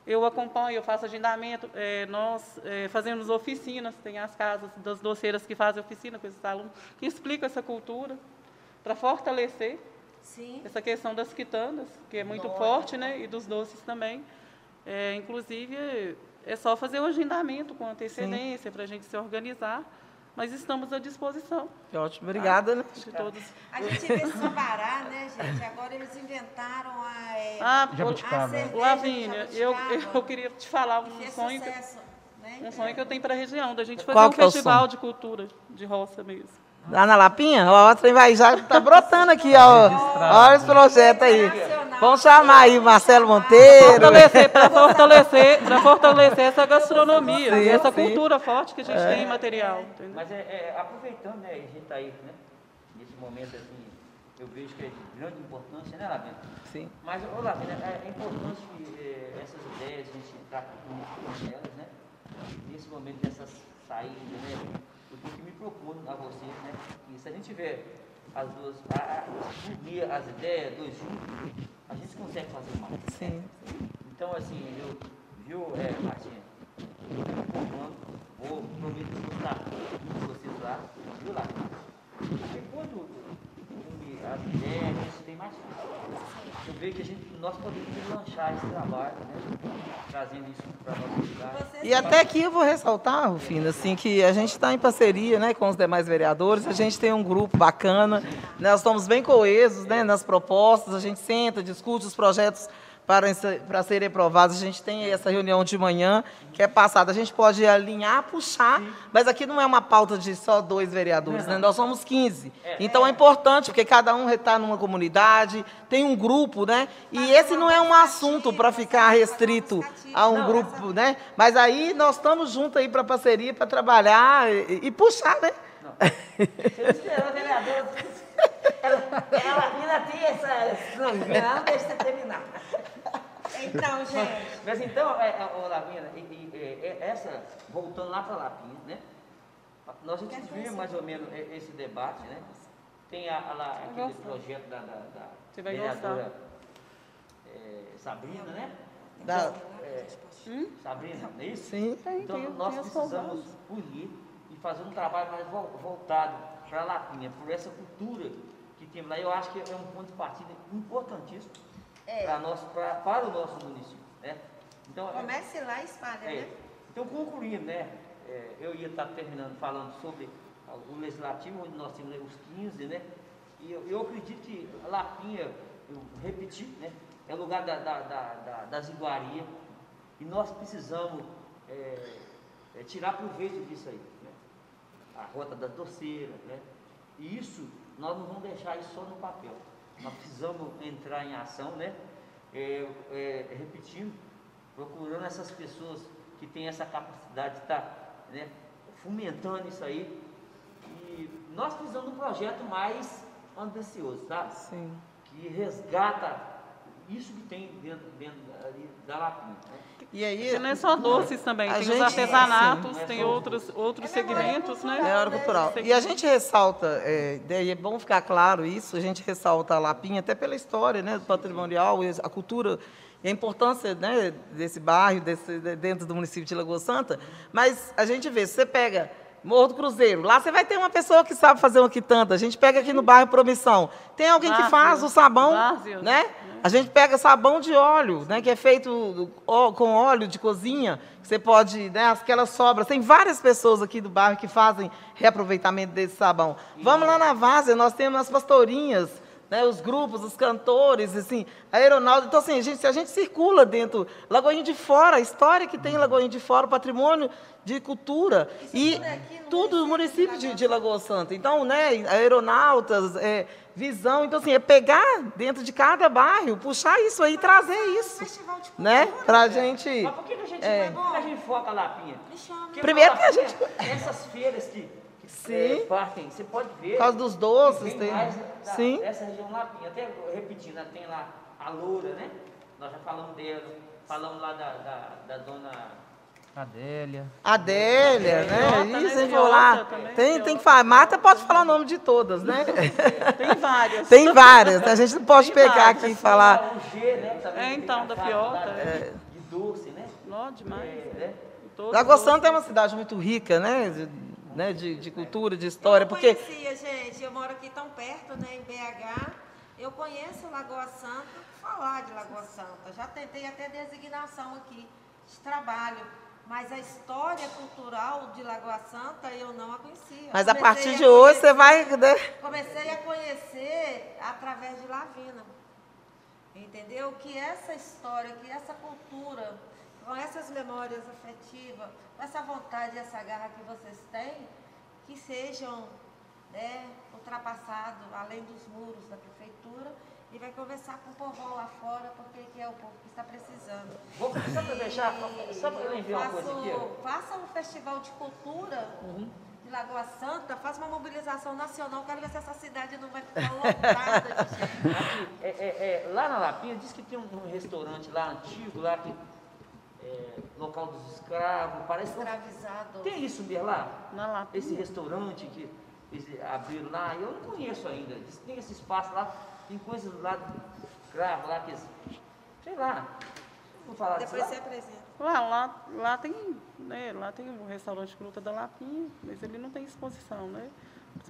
eu acompanho, eu faço agendamento, é, nós é, fazemos oficinas, tem as casas das doceiras que fazem oficina com esses alunos, que explicam essa cultura, para fortalecer,
Sim.
essa questão das quitandas, que é muito
Nossa.
forte, né? E dos doces também. É, inclusive, é só fazer o agendamento com antecedência para a gente se organizar, mas estamos à disposição
Que ótimo, obrigada, né?
de todos.
A gente vê Sambará, né, gente? Agora eles inventaram a. É,
Ah,
Jabuticaba.
a
Lavínia, eu, eu queria te falar
que
um sonho, que,
sucesso, né?
um sonho que eu tenho para a região, da gente fazer
Qual
um
que é o
festival de cultura de roça mesmo.
Lá na Lapinha, ó, o trem vai já tá brotando aqui, ó. Olha esse projeto aí. Vamos chamar aí o Marcelo Monteiro.
Fortalecer, para fortalecer, pra fortalecer essa gastronomia,
Sim,
e essa
sim.
cultura forte que a gente tem em material. Entendeu?
Mas é, é, aproveitando, né, a gente está aí, né, nesse momento assim, eu vejo que é de grande importância, né, Lavina?
Sim.
Mas, ô Lavina, é, é importante eh, essas ideias, a gente entrar com elas, né? Nesse momento dessas saídas, né? Eu tenho que me propor a vocês, né? Que se a gente tiver as duas, unir as ideias, dois juntos, a gente consegue fazer mais.
Sim.
Então, assim, eu, viu, é, Martinha? Eu me propondo, vou prometo vou estar com vocês lá, viu lá? Porque quando une as ideias, a gente tem mais força. Eu vejo que a gente, nós podemos lanchar esse trabalho, né? Trazendo isso para a nossa cidade.
E até aqui eu vou ressaltar, Rufino, assim, que a gente está em parceria né, com os demais vereadores, a gente tem um grupo bacana, né, nós estamos bem coesos né, nas propostas, a gente senta, discute os projetos para, para serem aprovados, a gente tem essa reunião de manhã, que é passada, a gente pode alinhar, puxar, mas aqui não é uma pauta de só dois vereadores, né, nós somos 15. Então é importante, porque cada um está numa comunidade, tem um grupo, né, e esse não é um assunto para ficar restrito a um grupo, né? Mas aí nós estamos juntos aí para parceria, para trabalhar e, e puxar, né?
Você esperou, vereador?
Ela, ela ainda tem essa. Não, não deixa eu terminar.
Então, gente,
Mas então, é, é, Lavinha, e- e- é, é, essa, voltando lá para Lapinha, né? Nós já tivemos mais ou menos e- esse debate, né? Tem a, a aquele projeto da, da, da
Você vai
vereadora é, Sabrina, né?
Da-
É, Sabrina, não é isso?
Sim.
Então,
tem-
nós precisamos unir e fazer um trabalho mais vol- voltado para a Lapinha, por essa cultura que temos lá. Eu acho que é um ponto de partida importantíssimo para, nós, pra, para o nosso município. Né? Então, é-
comece lá e espalha,
é,
né?
então, concluindo, né, é, eu ia estar terminando falando sobre o legislativo, onde nós temos né, os 15, né, e eu, eu acredito que Lapinha, eu repeti, né, é lugar da, da, da, da, das iguarias, e nós precisamos é, é, tirar proveito disso aí, né, a rota da doceira, né, e isso nós não vamos deixar isso só no papel, nós precisamos entrar em ação, né, é, é, repetindo, procurando essas pessoas que têm essa capacidade de estar né, fomentando isso aí. E nós precisamos de um projeto mais ambicioso, sabe?
Sim.
Que resgata isso que tem dentro, dentro ali da Lapinha. Né?
E aí,
E não é só doces também, tem os
gente-
artesanatos,
sim.
tem outros, outros segmentos, né?
É hora cultural. E a gente ressalta, é, daí é bom ficar claro isso, a gente ressalta a Lapinha, até pela história né, do patrimonial, a cultura, e a importância né, desse bairro, desse, de- dentro do município de Lagoa Santa, mas a gente vê, se você pega Morro do Cruzeiro, lá você vai ter uma pessoa que sabe fazer uma quitanda, a gente pega aqui no bairro Promissão, tem alguém que faz o sabão,
Várzea.
né? A gente pega sabão de óleo, né, que é feito com óleo de cozinha. Você pode, né, aquelas sobras. Tem várias pessoas aqui do bairro que fazem reaproveitamento desse sabão. Vamos lá na Várzea, nós temos as pastorinhas, né, os grupos, os cantores, assim, a aeronáutica. Então, assim, a gente, se a gente circula dentro, Lagoinha de Fora, a história que tem em Lagoinha de Fora, o patrimônio de cultura. E
tudo é aqui no
tudo no
município
município
de
de, de Lagoa Santa. Então, né, aeronautas, é, visão. Então, assim, é pegar dentro de cada bairro, puxar isso aí, trazer isso,
Festival de
né,
cultura,
pra
né?
gente...
Mas por que, que a gente,
É.
por que que a gente foca a Lapinha?
Me chama.
Porque
Primeiro que a gente-
Essas feiras que
Sim.
é, partem, você pode ver.
Por causa dos doces, tem...
mais da-
Sim.
Dessa região Lapinha. Até repetindo, né, tem lá a Loura, né? Nós já falamos dela. Falamos lá da, da, da dona.
Adélia.
Adélia, né?
Fiota, né?
Isso, lá.
também,
Tem, tem que falar. Marta pode falar o nome de todas, né?
Tem várias.
Tem várias. né? A gente não pode
Tem
pegar
várias.
aqui e falar.
O G, né? Também
É,
tem
então, da Fiota,
lá,
é.
De doce, né?
Ó, demais.
É, né?
Lagoa Santa é uma cidade muito rica, né? De, né? de, de cultura, de história,
eu não
porque
conhecia, gente. Eu moro aqui tão perto, né, em BH. Eu conheço Lagoa Santa, falar de Lagoa Santa. Já tentei até designação aqui de trabalho. Mas a história cultural de Lagoa Santa eu não a conhecia.
Mas a partir de hoje você vai. né?
Comecei a conhecer através de Lavina. Entendeu? Que essa história, que essa cultura, com essas memórias afetivas, com essa vontade e essa garra que vocês têm, que sejam né, ultrapassados além dos muros da prefeitura e vai conversar com o povo lá fora, porque que é o povo que está precisando.
Vou, só para deixar, só para enviar uma coisa aqui. Uhum.
faça um festival de cultura de Lagoa Santa, faça uma mobilização nacional, quero ver se essa cidade não vai ficar lotada de gente.
Aqui, é, é, é, lá na Lapinha, diz que tem um, um restaurante lá antigo, lá que. É, local dos escravos, parece que.
Escravizado.
Tem isso mesmo lá?
Na Lapinha.
Esse restaurante que eles abriram lá, eu não conheço ainda. Tem esse espaço lá, tem coisas lá do escravo lá que. Sei lá. Vou falar disso
Depois
lá.
você apresenta.
Lá, lá, lá tem, né, lá tem o restaurante Fruta da Lapinha, mas ele não tem exposição, né?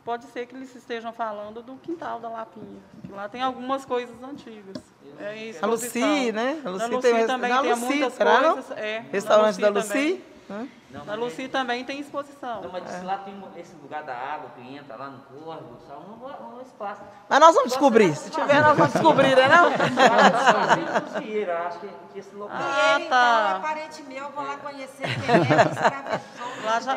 Pode ser que eles estejam falando do quintal da Lapinha, que lá tem algumas coisas antigas. É,
A
exposição.
né? A Lucy tem
também
na
tem
Lucy,
muitas
será,
coisas. É,
Restaurante da
Lucy também.
Lucy?
Não,
Na
mas
Lucy também tem exposição.
Não, mas que lá tem esse lugar da água que entra lá no corvo, só um, um espaço.
Mas nós vamos descobrir. Se tiver, nós vamos descobrir, né? Não?
Acho que, que esse local.
Ah,
e ele,
tá.
então, é parente meu, eu vou lá conhecer quem é.
Lá já,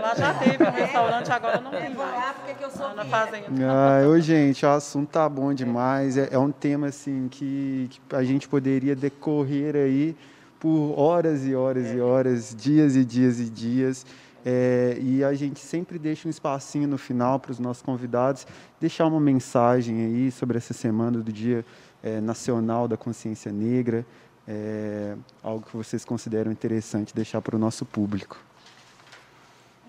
lá já teve um restaurante, agora não tem
Eu vou lá
mais.
porque que eu sou
na fazenda.
Ah, ô, gente, o assunto tá bom demais. É, é um tema assim que, que a gente poderia decorrer aí por horas e horas e horas, dias e dias e dias. É, e a gente sempre deixa um espacinho no final para os nossos convidados deixar uma mensagem aí sobre essa semana do Dia é, Nacional da Consciência Negra, é, algo que vocês consideram interessante deixar para o nosso público.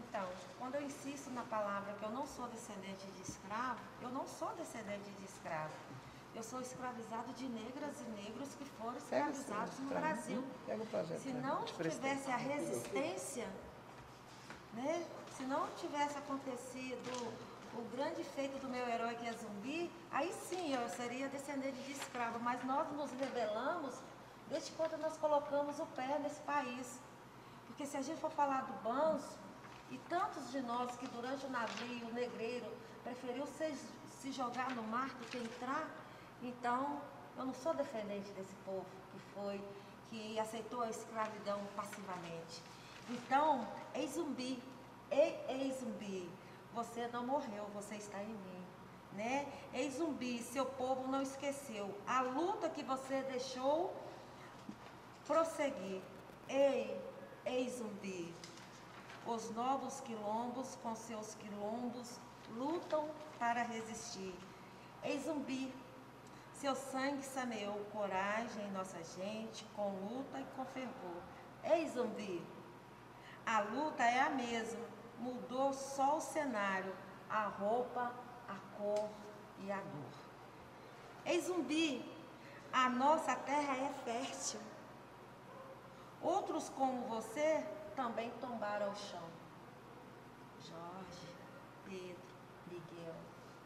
Então, quando eu insisto na palavra que eu não sou descendente de escravo, eu não sou descendente de escravo. Eu sou escravizado de negras e negros que foram escravizados no Brasil. Se não tivesse a resistência, né? se não tivesse acontecido o grande feito do meu herói que é zumbi, aí sim eu seria descendente de escravo. Mas nós nos rebelamos desde quando nós colocamos o pé nesse país. Porque se a gente for falar do Banzo, e tantos de nós que durante o navio, o negreiro, preferiu se, se jogar no mar do que entrar, então eu não sou defendente desse povo que foi, que aceitou a escravidão passivamente. Então, ei zumbi, ei, ei zumbi, você não morreu, você está em mim. Né? Ei zumbi, seu povo não esqueceu a luta que você deixou prosseguir. Ei, ei zumbi, os novos quilombos com seus quilombos lutam para resistir. Ei zumbi, seu sangue saneou coragem em nossa gente, com luta e com fervor. Ei zumbi, a luta é a mesma, mudou só o cenário, a roupa, a cor e a dor. Ei zumbi, a nossa terra é fértil. Outros como você também tombaram ao chão. Jorge, Pedro, Miguel,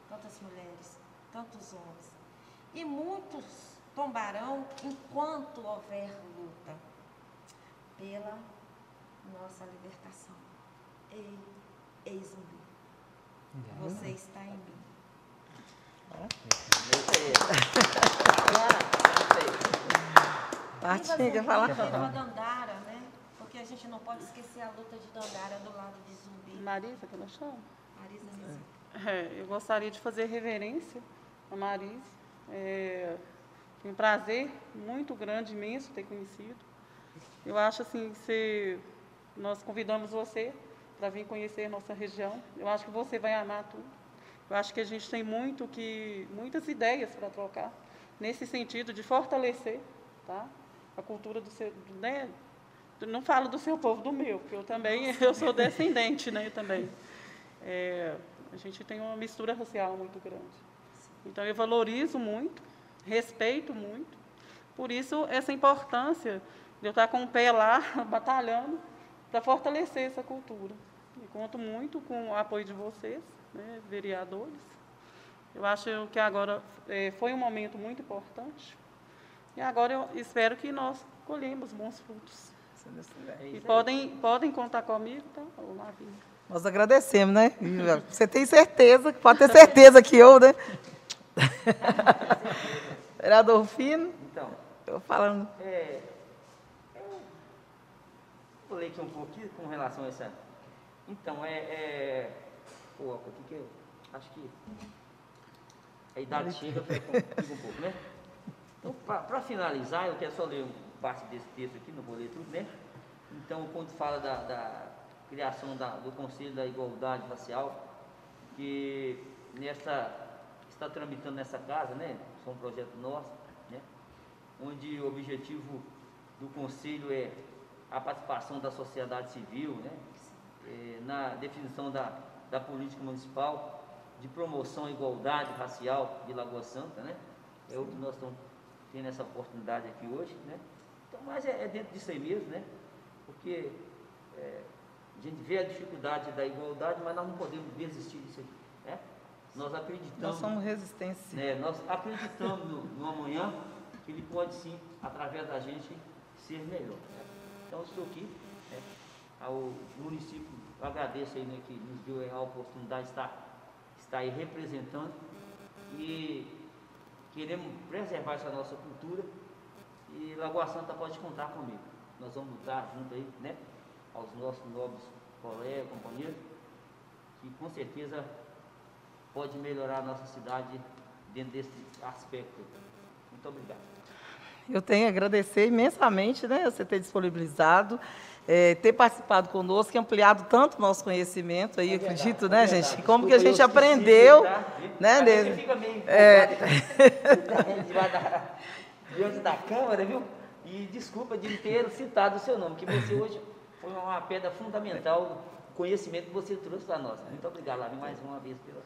tantas mulheres, tantos homens. E muitos tombarão enquanto houver luta pela nossa libertação. Ei, ei zumbi, você está em mim.
Falar?
viva Dandara, né? Porque a gente não pode esquecer a luta de Dandara do lado de Zumbi.
Marisa, que nós chamamos?
Marisa Nizam.
É, eu gostaria de fazer reverência a Marise. É, um prazer muito grande, imenso ter conhecido. Eu acho assim, se nós convidamos você para vir conhecer nossa região, eu acho que você vai amar tudo. Eu acho que a gente tem muito que, muitas ideias para trocar, nesse sentido de fortalecer tá? a cultura do seu. do- Né? Não falo do seu povo, do meu, porque eu também eu sou descendente né, também. É, a gente tem uma mistura racial muito grande. Então, eu valorizo muito, respeito muito. Por isso, essa importância de eu estar com o pé lá, batalhando, para fortalecer essa cultura. E conto muito com o apoio de vocês, né, vereadores, Eu acho que agora eh, foi um momento muito importante. E agora eu espero que nós colhemos bons frutos. E podem, podem contar comigo, tá?
Nós agradecemos, né? Você tem certeza, pode ter certeza que eu, né? Vereador Rufino,
Então,
eu falando.
É, eu falei aqui um pouquinho com relação a essa. Então, é. é pô, o que que eu. Acho que. A idade chega, fica um pouco, né? Então, para finalizar, eu quero só ler um parte desse texto aqui, não vou ler tudo, né? Então, quando fala da, da criação da- do Conselho da Igualdade Racial, que nessa, está tramitando nessa casa, né? Isso é um projeto nosso, né? onde o objetivo do Conselho é a participação da sociedade civil, né? Eh, na definição da, da política municipal de promoção à igualdade racial de Lagoa Santa, né? É o que nós estamos tendo essa oportunidade aqui hoje, né? Então, mas é, é dentro disso aí mesmo, né? Porque eh, a gente vê a dificuldade da igualdade, mas nós não podemos desistir disso aqui, né? Nós acreditamos
Nós somos resistência.
né, nós acreditamos no, no amanhã que ele pode sim, através da gente, ser melhor. né? Então estou aqui, né, ao município, eu agradeço aí né, que nos deu a oportunidade de estar, estar aí representando e queremos preservar essa nossa cultura e Lagoa Santa pode contar comigo. Nós vamos lutar junto aí, né, aos nossos nobres colegas, companheiros, que com certeza pode melhorar a nossa cidade dentro desse aspecto. Muito obrigado.
Eu tenho a agradecer imensamente, né, você ter disponibilizado, eh, ter participado conosco, e ampliado tanto o nosso conhecimento aí,
É verdade,
acredito,
é
né,
verdade.
gente? Como que a
Desculpa,
gente
esqueci,
aprendeu,
tá?
né, dele.
Você fica meio
É.
diante da Câmara, viu? E desculpa de ter citado o seu nome, que você hoje foi uma pedra fundamental do conhecimento que você trouxe para nós. Muito obrigado, Lavi, mais uma vez pela.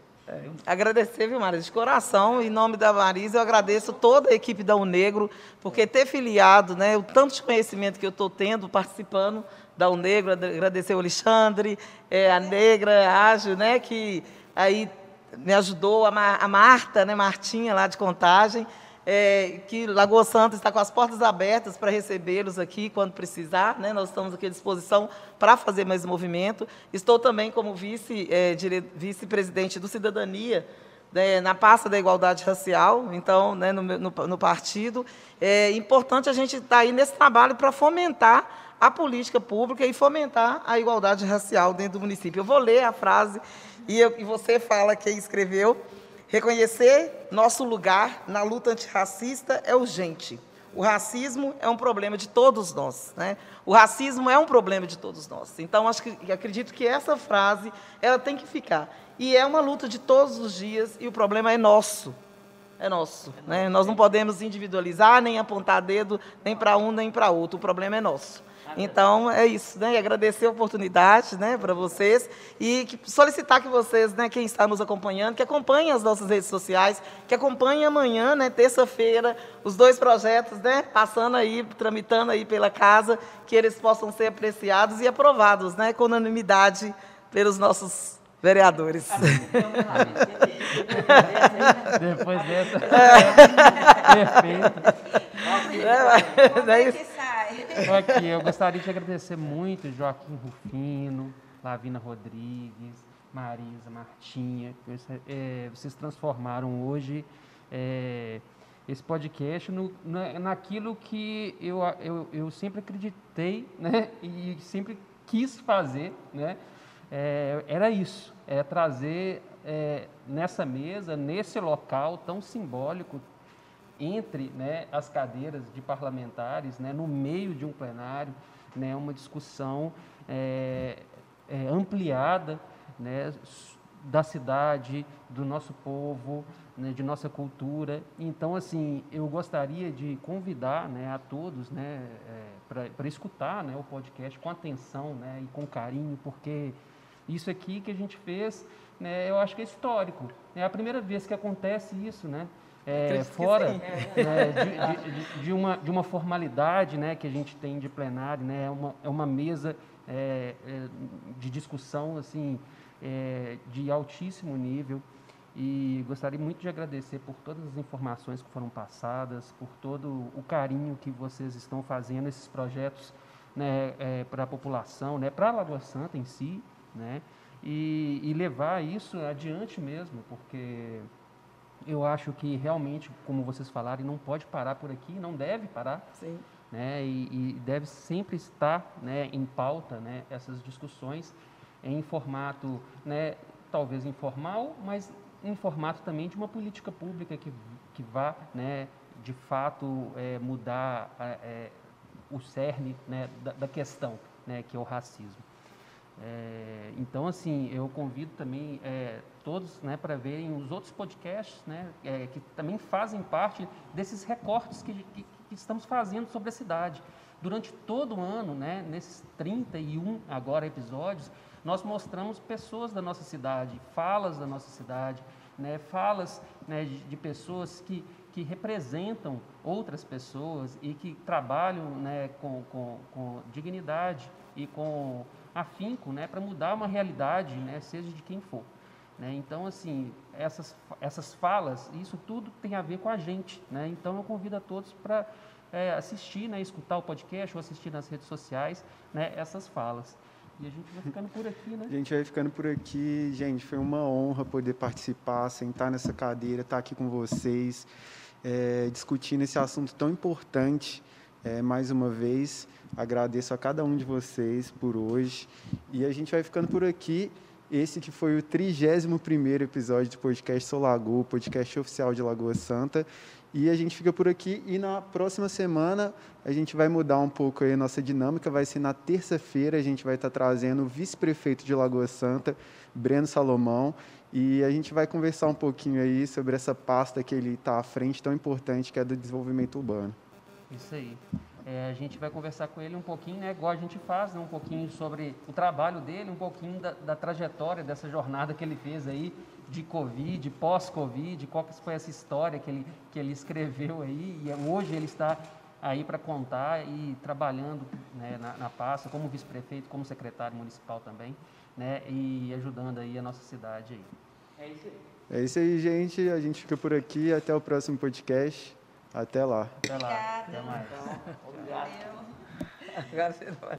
Agradecer, viu, Marisa? De coração, em nome da Marisa, eu agradeço toda a equipe da Unegro, porque ter filiado, né, o tanto de conhecimento que eu estou tendo, participando da Unegro, agradecer o Alexandre, eh, a Negra, a Ágil, né, que aí me ajudou, a, Mar- a Marta, né, Martinha, lá de Contagem, eh, que Lagoa Santa está com as portas abertas para recebê-los aqui quando precisar, né, nós estamos aqui à disposição para fazer mais movimento. Estou também como vice, eh, dire- vice-presidente do Cidadania, né, na pasta da igualdade racial, então, né, no, no, no partido. É importante a gente estar aí nesse trabalho para fomentar a política pública e fomentar a igualdade racial dentro do município. Eu vou ler a frase e, eu- e você fala quem escreveu. Reconhecer nosso lugar na luta antirracista é urgente. O racismo é um problema de todos nós, né? O racismo é um problema de todos nós. Então, acho que acredito que essa frase ela tem que ficar. E é uma luta de todos os dias e o problema é nosso. É nosso. né? Nós não podemos individualizar, nem apontar dedo, nem para um, nem para outro. O problema é nosso. Então, é isso. Né? E agradecer a oportunidade né, para vocês e que- solicitar que vocês, né, quem está nos acompanhando, que acompanhem as nossas redes sociais, que acompanhem amanhã, né, terça-feira, os dois projetos, né, passando aí, tramitando aí pela casa, que eles possam ser apreciados e aprovados né, com unanimidade pelos nossos vereadores.
Depois dessa.
É.
Perfeito.
É sai?
Então, aqui, eu gostaria de agradecer muito Joaquim Rufino, Lavina Rodrigues, Marisa, Martinha. é, vocês transformaram hoje é, esse podcast no, na, naquilo que eu, eu, eu sempre acreditei né, e sempre quis fazer. Né, é, era isso, é trazer é, nessa mesa, nesse local tão simbólico, entre né, as cadeiras de parlamentares, né, no meio de um plenário, né, uma discussão é, é, ampliada né, da cidade, do nosso povo, né, de nossa cultura. Então, assim, eu gostaria de convidar né, a todos né, para escutar né, o podcast com atenção né, e com carinho, porque isso aqui que a gente fez, né, eu acho que é histórico. É a primeira vez que acontece isso, né? É, fora né, de, de- de- de uma, de uma formalidade né, que a gente tem de plenário, né, é, uma, é uma mesa é, é, de discussão assim, é, de altíssimo nível. E gostaria muito de agradecer por todas as informações que foram passadas, por todo o carinho que vocês estão fazendo esses projetos né, é, para a população, né, para a Lagoa Santa em si, né, e, e levar isso adiante mesmo, porque eu acho que realmente, como vocês falaram, não pode parar por aqui, não deve parar.
Sim.
Né, e, e deve sempre estar né, em pauta né, essas discussões em formato, né, talvez informal, mas em formato também de uma política pública que, que vá, né, de fato, é, mudar é, o cerne né, da, da, questão, né, que é o racismo. É, então, assim, eu convido também é, todos né, para verem os outros podcasts né, é, que também fazem parte desses recortes que, que, que, estamos fazendo sobre a cidade. Durante todo o ano, né, nesses 31 agora episódios, nós mostramos pessoas da nossa cidade, falas da nossa cidade, né, falas né, de, de pessoas que, que representam outras pessoas e que trabalham né, com, com, com dignidade e com afinco né, para mudar uma realidade, né, seja de quem for. Né? Então, assim, essas, essas falas, isso tudo tem a ver com a gente. Né? Então, eu convido a todos para é, assistir, né, escutar o podcast ou assistir nas redes sociais né, essas falas. E a gente vai ficando por aqui, né?
A gente vai ficando por aqui. Gente, foi uma honra poder participar, sentar nessa cadeira, estar aqui com vocês, é, discutindo esse assunto tão importante. É, mais uma vez, agradeço a cada um de vocês por hoje. E a gente vai ficando por aqui. Esse que foi o 31º episódio do podcast Sou Lagoa, podcast oficial de Lagoa Santa. E a gente fica por aqui e na próxima semana a gente vai mudar um pouco a nossa dinâmica. Vai ser na terça-feira, a gente vai estar trazendo o vice-prefeito de Lagoa Santa, Breno Salomão, e a gente vai conversar um pouquinho aí sobre essa pasta que ele está à frente, tão importante, que é do desenvolvimento urbano.
Isso aí. É, a gente vai conversar com ele um pouquinho, né, igual a gente faz, né, um pouquinho sobre o trabalho dele, um pouquinho da, da trajetória dessa jornada que ele fez aí de Covid, pós-Covid, qual que foi essa história que ele, que ele escreveu aí, e hoje ele está aí para contar e trabalhando né, na, na pasta como vice-prefeito, como secretário municipal também, né, e ajudando aí a nossa cidade aí.
É isso aí.
É isso aí, gente. A gente fica por aqui. Até o próximo podcast. Até lá.
Até lá.
Obrigada.
Até mais.
Obrigado.
Agora você vai.